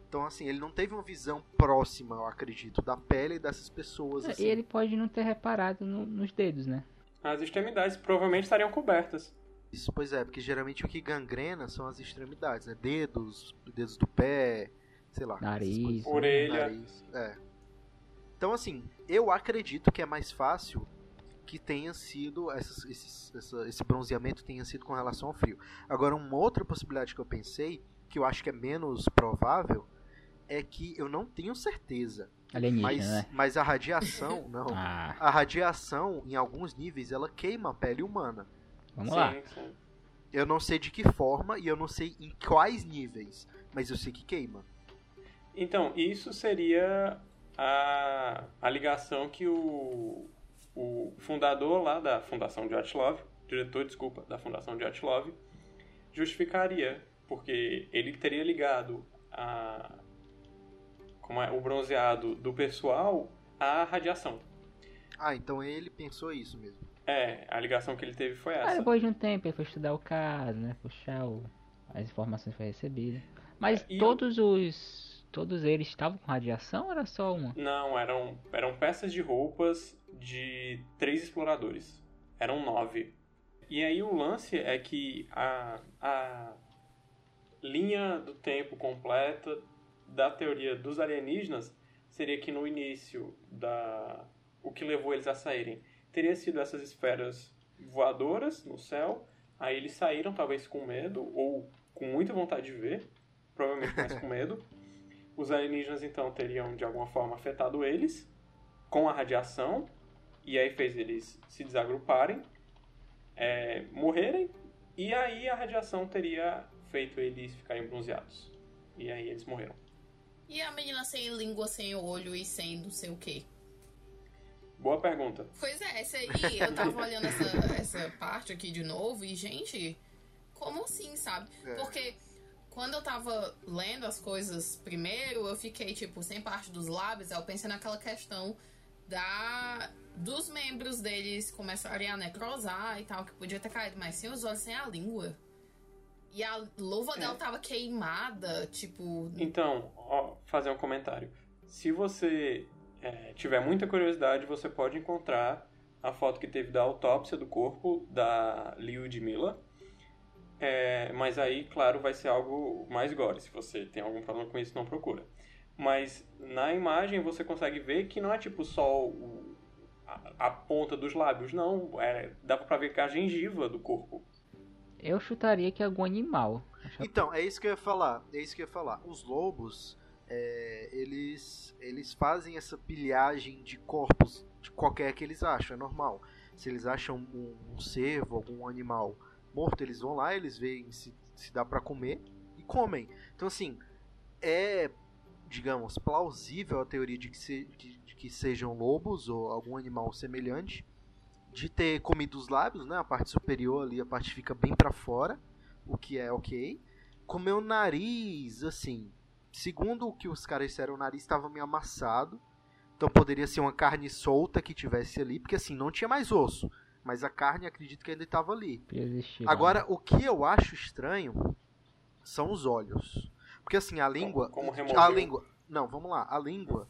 B: Então, assim, ele não teve uma visão próxima, eu acredito, da pele dessas pessoas.
C: E
B: Assim.
C: ele pode não ter reparado no- nos dedos, né?
A: As extremidades provavelmente estariam cobertas.
B: Isso, pois é, porque geralmente o que gangrena são as extremidades, né? Dedos, dedos do pé, sei lá.
C: Nariz.
B: coisas.
A: Orelha.
B: Nariz, é. Então, assim, eu acredito que é mais fácil que tenha sido essas- esses- essa- esse bronzeamento tenha sido com relação ao frio. Agora, uma outra possibilidade que eu pensei, que eu acho que é menos provável, é que eu não tenho certeza,
C: Alienígena,
B: mas,
C: né?
B: mas a radiação, não.
C: Ah,
B: A radiação, em alguns níveis, ela queima a pele humana.
C: vamos
A: sim,
C: lá.
A: sim.
B: Eu não sei de que forma e eu não sei em quais níveis, mas eu sei que queima.
A: Então, isso seria a, a ligação que o, o fundador lá da Fundação de Atlov, diretor, desculpa, da Fundação de Atlov, justificaria, porque ele teria ligado a, como é, o bronzeado do pessoal à radiação.
B: Ah, então ele pensou isso mesmo.
A: É, a ligação que ele teve foi
C: Aí
A: essa.
C: depois de um tempo ele foi estudar o caso, né? Puxar o... as informações que foi recebidas. Mas
A: É,
C: todos os. Todos eles estavam com radiação ou era só uma?
A: Não, eram, eram peças de roupas de três exploradores. Eram nove. E aí o lance é que a, a linha do tempo completa da teoria dos alienígenas seria que no início da o que levou eles a saírem teria sido essas esferas voadoras no céu. Aí eles saíram talvez com medo ou com muita vontade de ver, provavelmente mais com medo. Os alienígenas então teriam de alguma forma afetado eles com a radiação e aí fez eles se desagruparem, é, morrerem e aí a radiação teria feito eles ficarem bronzeados. E aí eles morreram.
D: E a menina sem língua, sem olho e sem não sei o quê?
A: Boa pergunta.
D: Pois é, essa aí, eu tava olhando essa, essa parte aqui de novo e, gente, como assim, sabe?
B: É.
D: Porque quando eu tava lendo as coisas primeiro, eu fiquei, tipo, sem parte dos lábios, eu pensei naquela questão da dos membros deles começarem a necrosar e tal, que podia ter caído, mas sem os olhos, sem a língua. E a luva
A: É.
D: dela tava queimada, tipo.
A: Então, ó, fazer um comentário. Se você é, tiver muita curiosidade, você pode encontrar a foto que teve da autópsia do corpo da Lyudmila. É, mas aí, claro, vai ser algo mais gore. Se você tem algum problema com isso, não procura. Mas na imagem você consegue ver que não é tipo só o, a, a, ponta dos lábios, não. É, dá pra ver que é a gengiva do corpo.
C: Eu chutaria que é algum animal.
B: Então, é isso que eu ia falar. É isso que eu ia falar. Os lobos, é, eles, eles fazem essa pilhagem de corpos de qualquer que eles acham, é normal. Se eles acham um, um cervo, algum animal morto, eles vão lá, eles veem se, se dá para comer e comem. Então, assim, é, digamos, plausível a teoria de que, se, de, de que sejam lobos ou algum animal semelhante, de ter comido os lábios, né? A parte superior ali, a parte fica bem para fora, o que é ok. Comeu o nariz, assim, segundo o que os caras disseram, o nariz estava meio amassado. Então poderia ser uma carne solta que tivesse ali, porque assim, não tinha mais osso. Mas a carne acredito que ainda estava ali.
C: Existir,
B: Agora, o que eu acho estranho são os olhos. Porque assim, a língua.
A: Como, como
B: a língua. Não, vamos lá. A língua.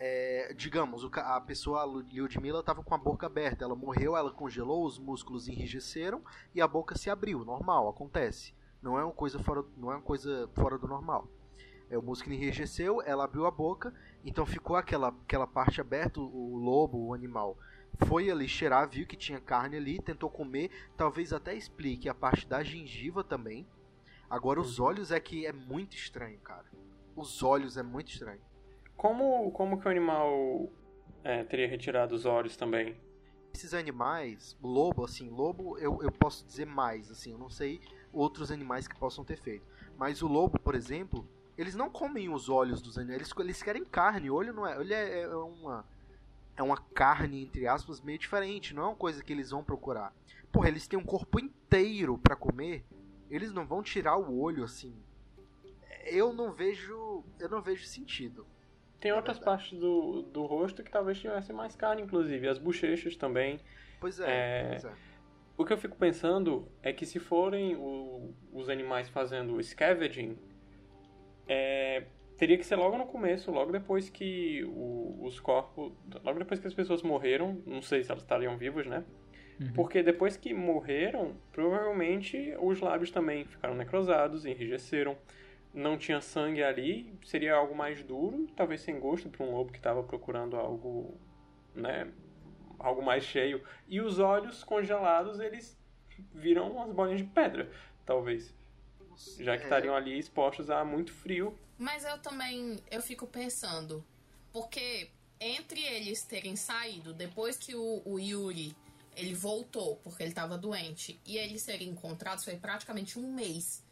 B: É, digamos, a pessoa, a Lyudmila, estava com a boca aberta. Ela morreu, ela congelou, os músculos enrijeceram e a boca se abriu. Normal, acontece. Não é uma coisa fora, não é uma coisa fora do normal. É, o músculo enrijeceu, ela abriu a boca, então ficou aquela, aquela parte aberta, o lobo, o animal foi ali cheirar, viu que tinha carne ali, tentou comer, talvez até explique a parte da gengiva também. Agora os uhum. olhos é que é muito estranho, cara. Os olhos é muito estranho.
A: Como, como que o animal é, teria retirado os olhos também?
B: Esses animais, lobo, assim, lobo eu, eu posso dizer mais, assim, eu não sei outros animais que possam ter feito. Mas o lobo, por exemplo, eles não comem os olhos dos animais, eles, eles querem carne, olho não é. Olho é, é uma é uma carne, entre aspas, meio diferente. Não é uma coisa que eles vão procurar. Porra, eles têm um corpo inteiro para comer. Eles não vão tirar o olho assim. Eu não vejo. Eu não vejo sentido.
A: Tem outras verdade. partes do, do rosto que talvez tivessem mais carne, inclusive. As bochechas também.
B: Pois é, é... Pois é.
A: O que eu fico pensando é que se forem o, os animais fazendo scavenging, é, teria que ser logo no começo, logo depois que o, os corpos. Logo depois que as pessoas morreram. Não sei se elas estariam vivas, né? Uhum. Porque depois que morreram, provavelmente os lábios também ficaram necrosados, enrijeceram. Não tinha sangue ali, seria algo mais duro, talvez sem gosto para um lobo que estava procurando algo, né, algo mais cheio. E os olhos congelados, eles viram umas bolinhas de pedra, talvez. Já que é. estariam ali expostos a muito frio
D: mas eu também eu fico pensando, porque entre eles terem saído depois que o, o Yuri ele voltou porque ele estava doente e eles serem encontrados foi praticamente um mês.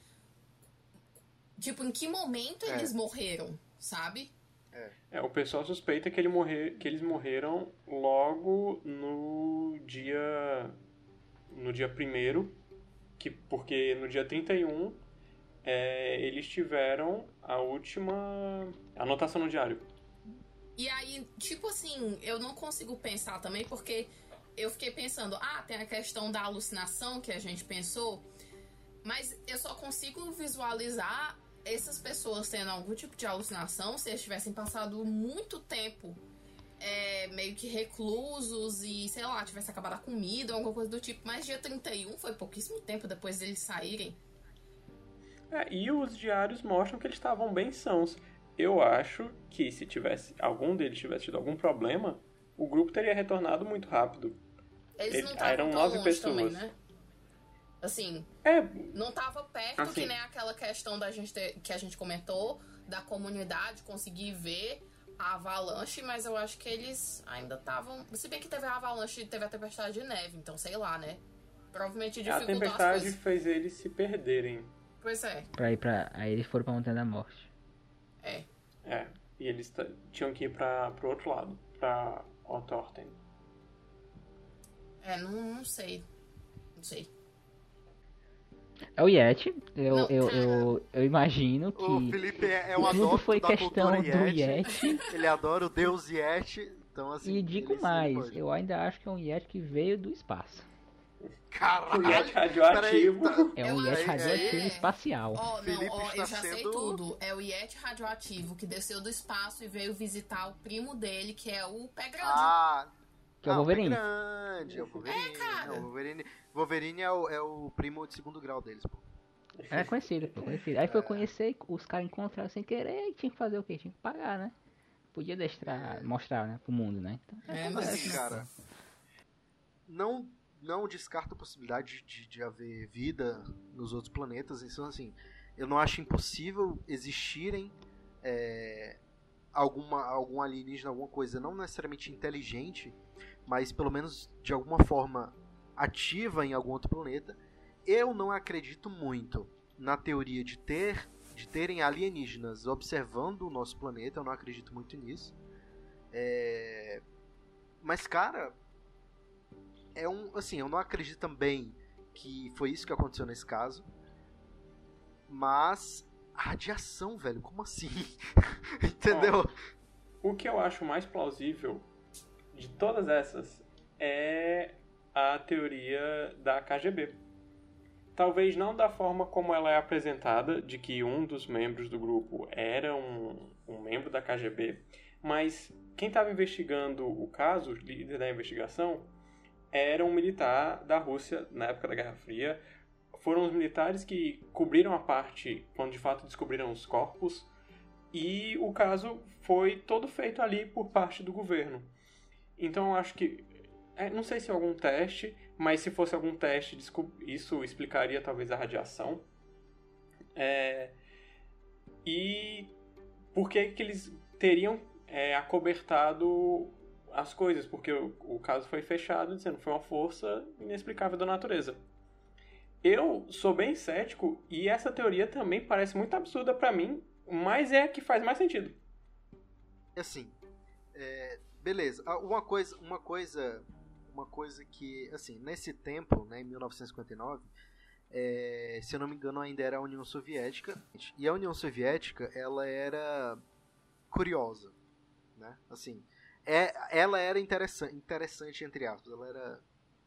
D: Tipo, em que momento é. eles morreram, sabe?
A: É. é. o pessoal suspeita que, ele morrer, que eles morreram logo no dia. No dia primeiro, que, porque no dia 31 é, eles tiveram a última anotação no diário.
D: E aí, tipo assim, eu não consigo pensar também, porque eu fiquei pensando, ah, tem a questão da alucinação que a gente pensou, mas eu só consigo visualizar essas pessoas tendo algum tipo de alucinação se eles tivessem passado muito tempo é, meio que reclusos e, sei lá, tivesse acabado a comida ou alguma coisa do tipo. Mas dia 31 foi pouquíssimo tempo depois deles saírem.
A: É, e os diários mostram que eles estavam bem sãos. Eu acho que se tivesse algum deles tivesse tido algum problema, o grupo teria retornado muito rápido.
D: Eles, eles não eram nove pessoas. Também, né? Assim,
A: é,
D: não estava perto assim, que nem aquela questão da gente ter, que a gente comentou da comunidade conseguir ver a avalanche, mas eu acho que eles ainda estavam. Se bem que teve a avalanche e teve a tempestade de neve, então sei lá, né? Provavelmente dificultou
A: A tempestade fez eles se perderem.
D: Pois é.
C: Pra ir pra. Aí eles foram pra Montanha da Morte.
D: É.
A: É. E eles tinham que ir pra, pro outro lado, pra Otorten.
D: É, não, não sei. Não sei.
C: É o Yeti. Eu, não, eu, eu, eu, imagino que. O
B: Felipe é, é um
C: Tudo foi questão do Yeti.
B: Ele adora o deus Yeti. Então, assim,
C: e digo mais, eu ainda acho que é um Yeti que veio do espaço.
B: Caralho!
A: Yeti radioativo.
C: Tá... É um Yeti radioativo é... espacial.
D: Ó, oh, não, ó, oh, eu já sendo... sei tudo. É o Yeti radioativo que desceu do espaço e veio visitar o primo dele, que é o Pé Grande.
B: Ah,
C: que é o Wolverine.
B: Pé grande, é o Wolverine. É, cara. Não, o Wolverine, Wolverine é, o, é o primo de segundo grau deles, pô.
C: Era conhecida, pô, conhecida. Aí foi conhecer, os caras encontraram sem querer e tinha que fazer o quê? Tinha que pagar, né? Podia deixar, mostrar, né, pro mundo, né? Então,
D: É,
B: Mas
D: mas
B: assim, cara, não, não descarto a possibilidade de, de haver vida nos outros planetas. Então, assim, eu não acho impossível existirem é, alguma, algum alienígena, alguma coisa não necessariamente inteligente, mas pelo menos de alguma forma ativa em algum outro planeta. Eu não acredito muito na teoria de ter de terem alienígenas observando o nosso planeta, eu não acredito muito nisso. É, Mas, cara, é um. Assim, eu não acredito também que foi isso que aconteceu nesse caso. Mas. Radiação, velho, como assim? Entendeu?
A: O que eu acho mais plausível de todas essas é a teoria da KGB. Talvez não da forma como ela é apresentada, de que um dos membros do grupo era um, um membro da KGB, mas quem estava investigando o caso, o líder da investigação, era um militar da Rússia na época da Guerra Fria. Foram os militares que cobriram a parte quando de fato descobriram os corpos e o caso foi todo feito ali por parte do governo. Então eu acho que. é, não sei se é algum teste, mas se fosse algum teste, isso explicaria talvez a radiação. É, e por que, que eles teriam é, acobertado as coisas? Porque o, o caso foi fechado dizendo foi uma força inexplicável da natureza. Eu sou bem cético e essa teoria também parece muito absurda pra mim, mas é a que faz mais sentido.
B: assim, é, beleza. Ah, Uma coisa, uma coisa, uma coisa que, assim, nesse tempo, né, em 1959, é, se eu não me engano, ainda era a União Soviética. E a União Soviética, ela era curiosa, né? Assim, é, ela era interessante, interessante entre aspas, ela era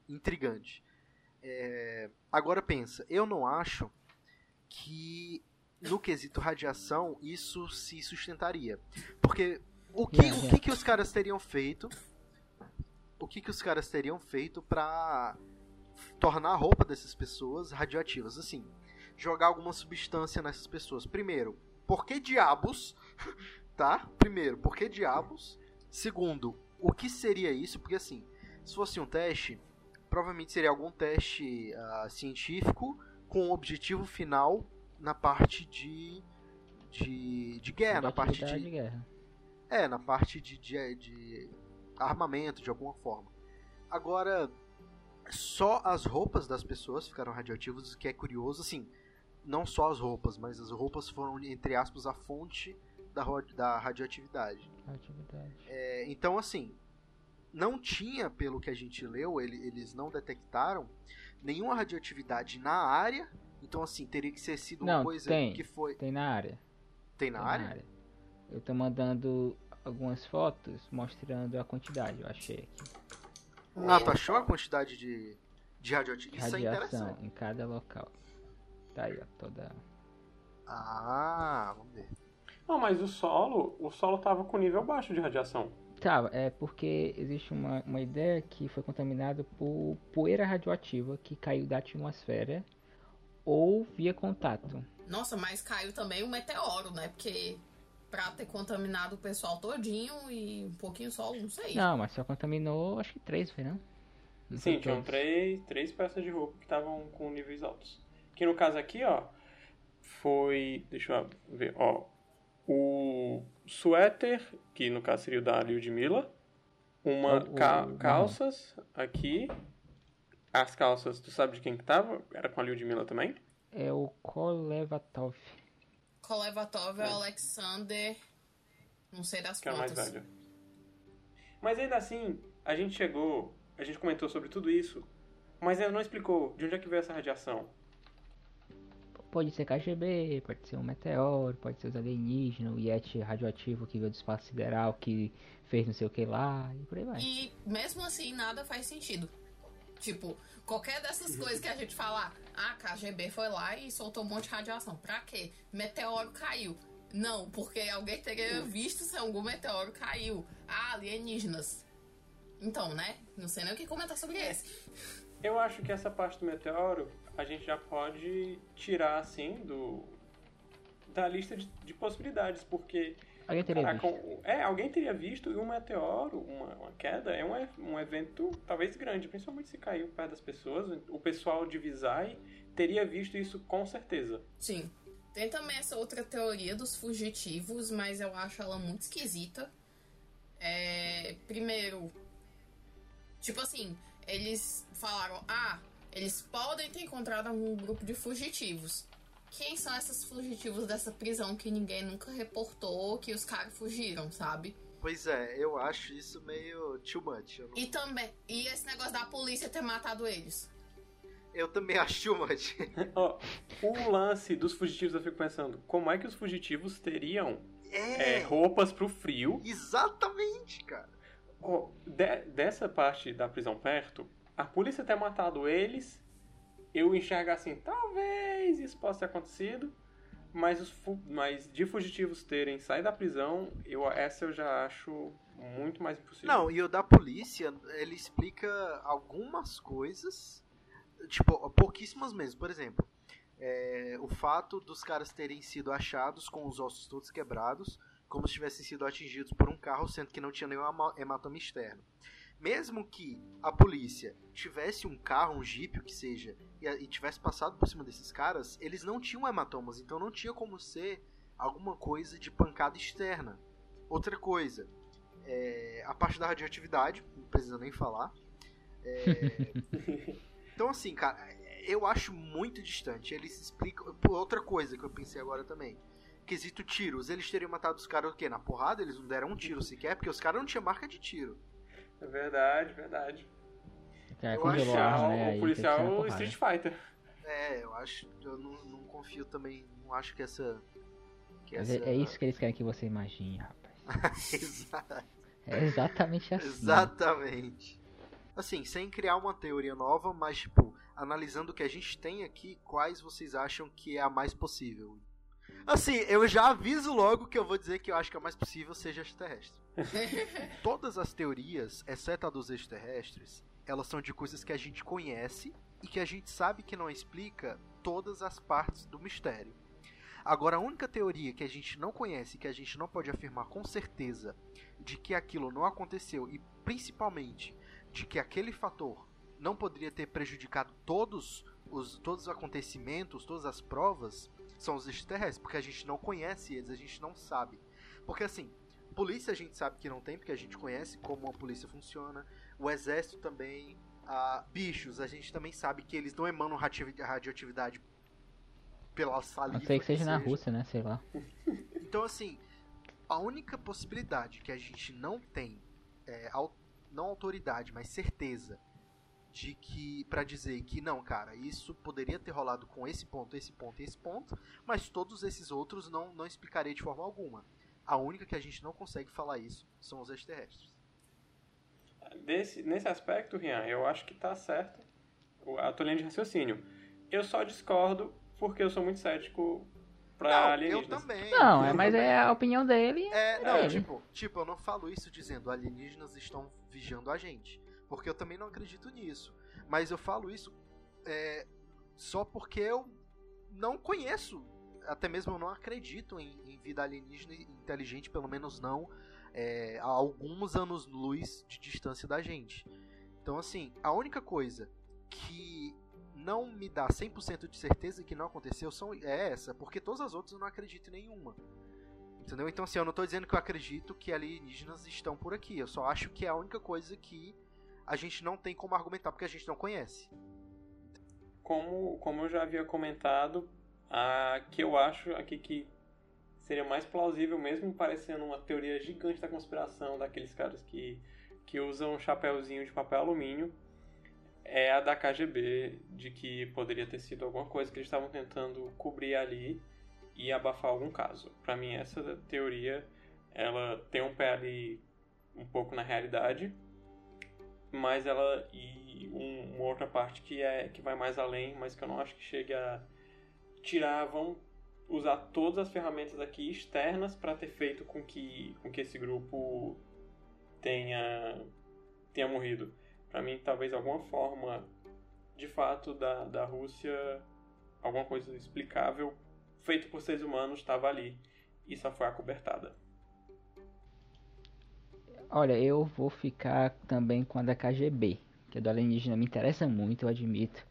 B: intrigante. É, agora pensa, eu não acho que no quesito radiação isso se sustentaria, porque o que, o que, que os caras teriam feito? O que, que os caras teriam feito pra tornar a roupa dessas pessoas radioativas? Assim, jogar alguma substância nessas pessoas. Primeiro, por que diabos? Tá? Primeiro, por que diabos? Segundo, o que seria isso? Porque assim, se fosse um teste, provavelmente seria algum teste ah, científico com o objetivo final na parte de de, de guerra, na parte de
C: de guerra.
B: é, na parte de, de, de armamento, de alguma forma. Agora, só as roupas das pessoas ficaram radioativas, o que é curioso, assim, não só as roupas, mas as roupas foram, entre aspas, a fonte da, da radioatividade.
C: Atividade.
B: É, então, assim, não tinha, pelo que a gente leu, ele- eles não detectaram nenhuma radioatividade na área, então, assim, teria que ser sido uma
C: Não,
B: coisa
C: tem.
B: que foi...
C: Tem na área.
B: Tem na
C: Tem
B: área?
C: Eu tô mandando algumas fotos mostrando a quantidade, eu achei aqui.
B: Ah, tu achou a quantidade de, de radioatividade? Isso é interessante.
C: em cada local. Tá aí, ó, toda.
B: Ah, vamos ver.
A: Não, mas o solo, o solo tava com nível baixo de radiação.
C: Tá, é porque existe uma, uma ideia que foi contaminado por poeira radioativa que caiu da atmosfera ou via contato.
D: Nossa, mas caiu também um meteoro, né? Porque pra ter contaminado o pessoal todinho e um pouquinho só, não sei.
C: Não, mas só contaminou acho que três, foi não? Não
A: Sim, tinham três, três peças de roupa que estavam com níveis altos. Que no caso aqui, ó, foi. Deixa eu ver, ó. O suéter, que no caso seria o da Lyudmila. Uma
C: O- o-
A: ca-
C: o-
A: calças aqui. As calças, tu sabe de quem que tava? Era com a Lyudmila também?
C: É o Kolevatov.
D: Kolevatov é o Alexander. Não sei das
A: Que era mais
D: quantas.
A: velho. Mas ainda assim, a gente chegou, a gente comentou sobre tudo isso, mas ainda não explicou de onde é que veio essa radiação.
C: Pode ser KGB, pode ser um meteoro, pode ser os alienígenas, o Yeti radioativo que veio do espaço sideral, que fez não sei o que lá, e por aí vai.
D: E mesmo assim, nada faz sentido. Tipo, qualquer dessas coisas que a gente falar, ah, KGB foi lá e soltou um monte de radiação. Pra quê? Meteoro caiu. Não, porque alguém teria visto se algum meteoro caiu. Ah, alienígenas. Então, né? Não sei nem o que comentar sobre esse.
A: Eu acho que essa parte do meteoro, a gente já pode tirar assim do da lista de, de possibilidades, porque
C: Alguém teria
A: caraca,
C: visto.
A: é, alguém teria visto e um meteoro, uma, uma queda, é um, um evento talvez grande, principalmente se caiu perto das pessoas. O pessoal de Visay teria visto isso com certeza.
D: Sim. Tem também essa outra teoria dos fugitivos, mas eu acho ela muito esquisita. É, primeiro, tipo assim, eles falaram: ah, eles podem ter encontrado um grupo de fugitivos. Quem são esses fugitivos dessa prisão que ninguém nunca reportou que os caras fugiram, sabe?
B: Pois é, eu acho isso meio too much. Eu, não-
D: E também, e esse negócio da polícia ter matado eles.
B: eu também acho too much.
A: Ó, o lance dos fugitivos, eu fico pensando, como é que os fugitivos teriam
B: É,
A: é, roupas pro frio?
B: exatamente, cara.
A: Ó, de- dessa parte da prisão perto, a polícia ter matado eles, eu enxergo assim, talvez isso possa ter acontecido, mas, os mas de fugitivos terem saído da prisão, eu, essa eu já acho muito mais impossível.
B: Não, e o da polícia, ele explica algumas coisas, tipo, pouquíssimas mesmo. Por exemplo, é, o fato dos caras terem sido achados com os ossos todos quebrados, como se tivessem sido atingidos por um carro, sendo que não tinha nenhum hema- hematoma externo. Mesmo que a polícia tivesse um carro, um jeep, o que seja, e, e tivesse passado por cima desses caras, eles não tinham hematomas, então não tinha como ser alguma coisa de pancada externa. Outra coisa, é, a parte da radioatividade, não precisa nem falar. É, então, assim, cara, eu acho muito distante. Eles explicam. Outra coisa que eu pensei agora também. Quesito tiros. Eles teriam matado os caras o quê? Na porrada? Eles não deram um tiro sequer, porque os caras não tinham marca de tiro.
A: É verdade, verdade.
C: É,
B: eu
C: congelou a arma, né?
A: o policial. Street Fighter.
B: É, eu acho. Eu não, não confio também. Não acho que essa. Que
C: Mas
B: essa...
C: é, é isso que eles querem que você imagine, rapaz.
B: Exa-
C: É exatamente assim.
B: Exatamente. Assim, sem criar uma teoria nova, mas, tipo, analisando o que a gente tem aqui, quais vocês acham que é a mais possível? Assim, eu já aviso logo que eu vou dizer que eu acho que a mais possível seja extraterrestre. Todas as teorias, exceto a dos extraterrestres, elas são de coisas que a gente conhece e que a gente sabe que não explica todas as partes do mistério. Agora, a única teoria que a gente não conhece que a gente não pode afirmar com certeza de que aquilo não aconteceu e principalmente de que aquele fator não poderia ter prejudicado todos os, todos os acontecimentos, todas as provas, são os extraterrestres, porque a gente não conhece eles, a gente não sabe. Porque assim, polícia a gente sabe que não tem, porque a gente conhece como a polícia funciona, o exército também, ah, bichos, a gente também sabe que eles não emanam radioatividade pela saliva.
C: Não sei que seja na
B: seja.
C: Rússia, né? Sei lá.
B: Então, assim, a única possibilidade que a gente não tem, é, não autoridade, mas certeza, de que, pra dizer que não, cara, isso poderia ter rolado com esse ponto, esse ponto e esse ponto, mas todos esses outros não, não explicaria de forma alguma. A única que a gente não consegue falar isso são os extraterrestres.
A: Desse, nesse aspecto, Rian, eu acho que tá certo o- a tua linha de raciocínio. Eu só discordo porque eu sou muito cético pra
B: não, eu
A: alienígenas.
B: também.
C: Não, é, mas é a opinião dele.
B: É, não,
C: É.
B: tipo, tipo, eu não falo isso dizendo alienígenas estão vigiando a gente. Porque eu também não acredito nisso. Mas eu falo isso é, só porque eu não conheço. Até mesmo eu não acredito em, em vida alienígena inteligente, pelo menos não é, a alguns anos-luz de distância da gente. Então, assim, a única coisa que não me dá 100% de certeza que não aconteceu são, é essa, porque todas as outras eu não acredito em nenhuma. Entendeu? Então, assim, eu não tô dizendo que eu acredito que alienígenas estão por aqui. Eu só acho que é a única coisa que a gente não tem como argumentar, porque a gente não conhece.
A: Como, como eu já havia comentado, a que eu acho aqui que seria mais plausível, mesmo parecendo uma teoria gigante da conspiração daqueles caras que, que usam um chapéuzinho de papel alumínio, é a da KGB, de que poderia ter sido alguma coisa que eles estavam tentando cobrir ali e abafar algum caso. Para mim, essa teoria ela tem um pé ali um pouco na realidade, mas ela e um- uma outra parte que é que vai mais além, mas que eu não acho que chegue a tirar, vão usar todas as ferramentas aqui externas para ter feito com que com que esse grupo tenha tenha morrido. Para mim, talvez alguma forma de fato, da, da Rússia, alguma coisa explicável, feito por seres humanos, estava ali e só foi acobertada.
C: Olha, eu vou ficar também com a da KGB, que a do alienígena me interessa muito, eu admito.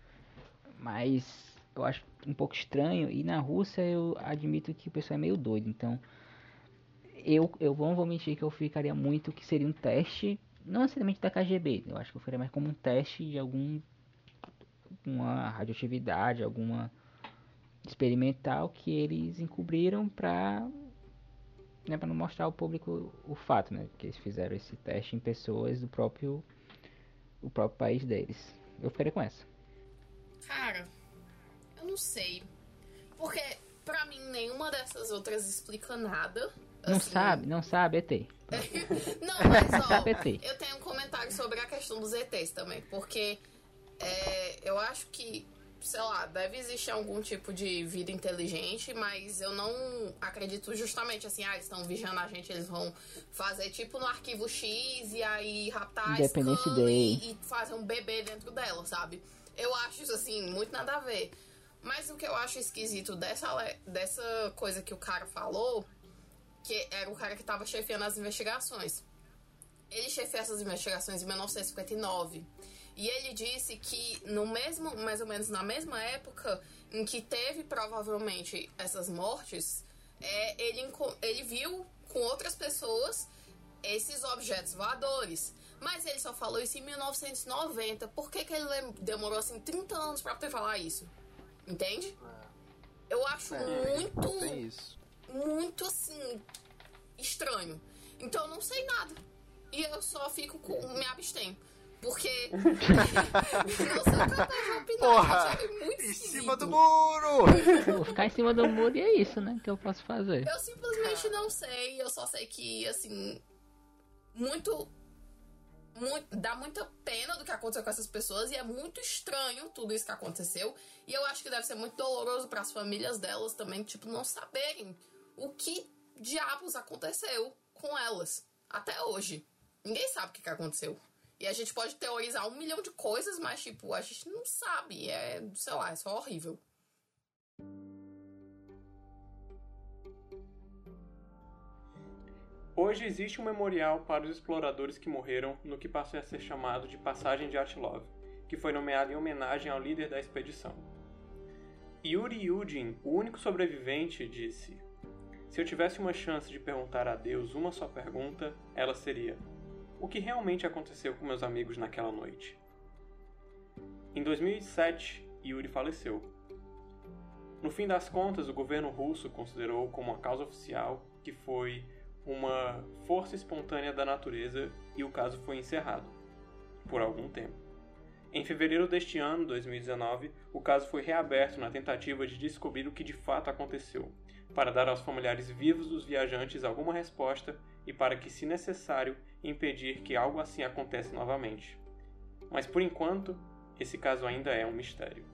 C: Mas eu acho um pouco estranho. E na Rússia eu admito que o pessoal é meio doido. Então eu, eu não vou mentir que eu ficaria muito que seria um teste. Não necessariamente da KGB. Eu acho que eu faria mais como um teste de algum uma radioatividade, alguma experimental que eles encobriram para né, para não mostrar ao público o fato, né, que eles fizeram esse teste em pessoas do próprio o próprio país deles. Eu ficaria com essa.
D: Cara, eu não sei. Porque pra mim nenhuma dessas outras explica nada.
C: Não assim... sabe, não sabe, ET.
D: não, mas ó, eu tenho um comentário sobre a questão dos ETs também, porque é, eu acho que sei lá, deve existir algum tipo de vida inteligente, mas eu não acredito justamente assim, ah, eles estão vigiando a gente, eles vão fazer tipo no arquivo X e aí raptar a e, e fazer um bebê dentro dela, sabe? Eu acho isso assim, muito nada a ver. Mas o que eu acho esquisito dessa, dessa coisa que o cara falou, que era o cara que tava chefiando as investigações. Ele chefia essas investigações em 1959. E ele disse que no mesmo, mais ou menos na mesma época em que teve provavelmente essas mortes, é, ele, ele viu com outras pessoas esses objetos voadores. Mas ele só falou isso em 1990. Por que, que ele demorou assim 30 anos para poder falar isso? Entende? É. Eu acho é, muito. Muito assim. estranho. Então eu não sei nada. E eu só fico com. me abstenho. Porque não Porra, é muito
B: Em cima do muro!
C: Vou ficar em cima do muro e é isso, né? Que eu posso fazer.
D: Eu simplesmente não sei, eu só sei que, assim, muito, muito. dá muita pena do que aconteceu com essas pessoas e é muito estranho tudo isso que aconteceu. E eu acho que deve ser muito doloroso para as famílias delas também, tipo, não saberem o que diabos aconteceu com elas até hoje. Ninguém sabe o que, que aconteceu. E a gente pode teorizar um milhão de coisas, mas, tipo, a gente não sabe. É, sei lá, é só horrível.
A: Hoje existe um memorial para os exploradores que morreram no que passou a ser chamado de Passagem de Atlov, que foi nomeado em homenagem ao líder da expedição. Yuri Yudin, o único sobrevivente, disse: Se eu tivesse uma chance de perguntar a Deus uma só pergunta, ela seria: o que realmente aconteceu com meus amigos naquela noite. Em 2007, Yuri faleceu. No fim das contas, o governo russo considerou como uma causa oficial que foi uma força espontânea da natureza e o caso foi encerrado por algum tempo. Em fevereiro deste ano, 2019, o caso foi reaberto na tentativa de descobrir o que de fato aconteceu, para dar aos familiares vivos dos viajantes alguma resposta e para que, se necessário, impedir que algo assim aconteça novamente. Mas por enquanto, esse caso ainda é um mistério.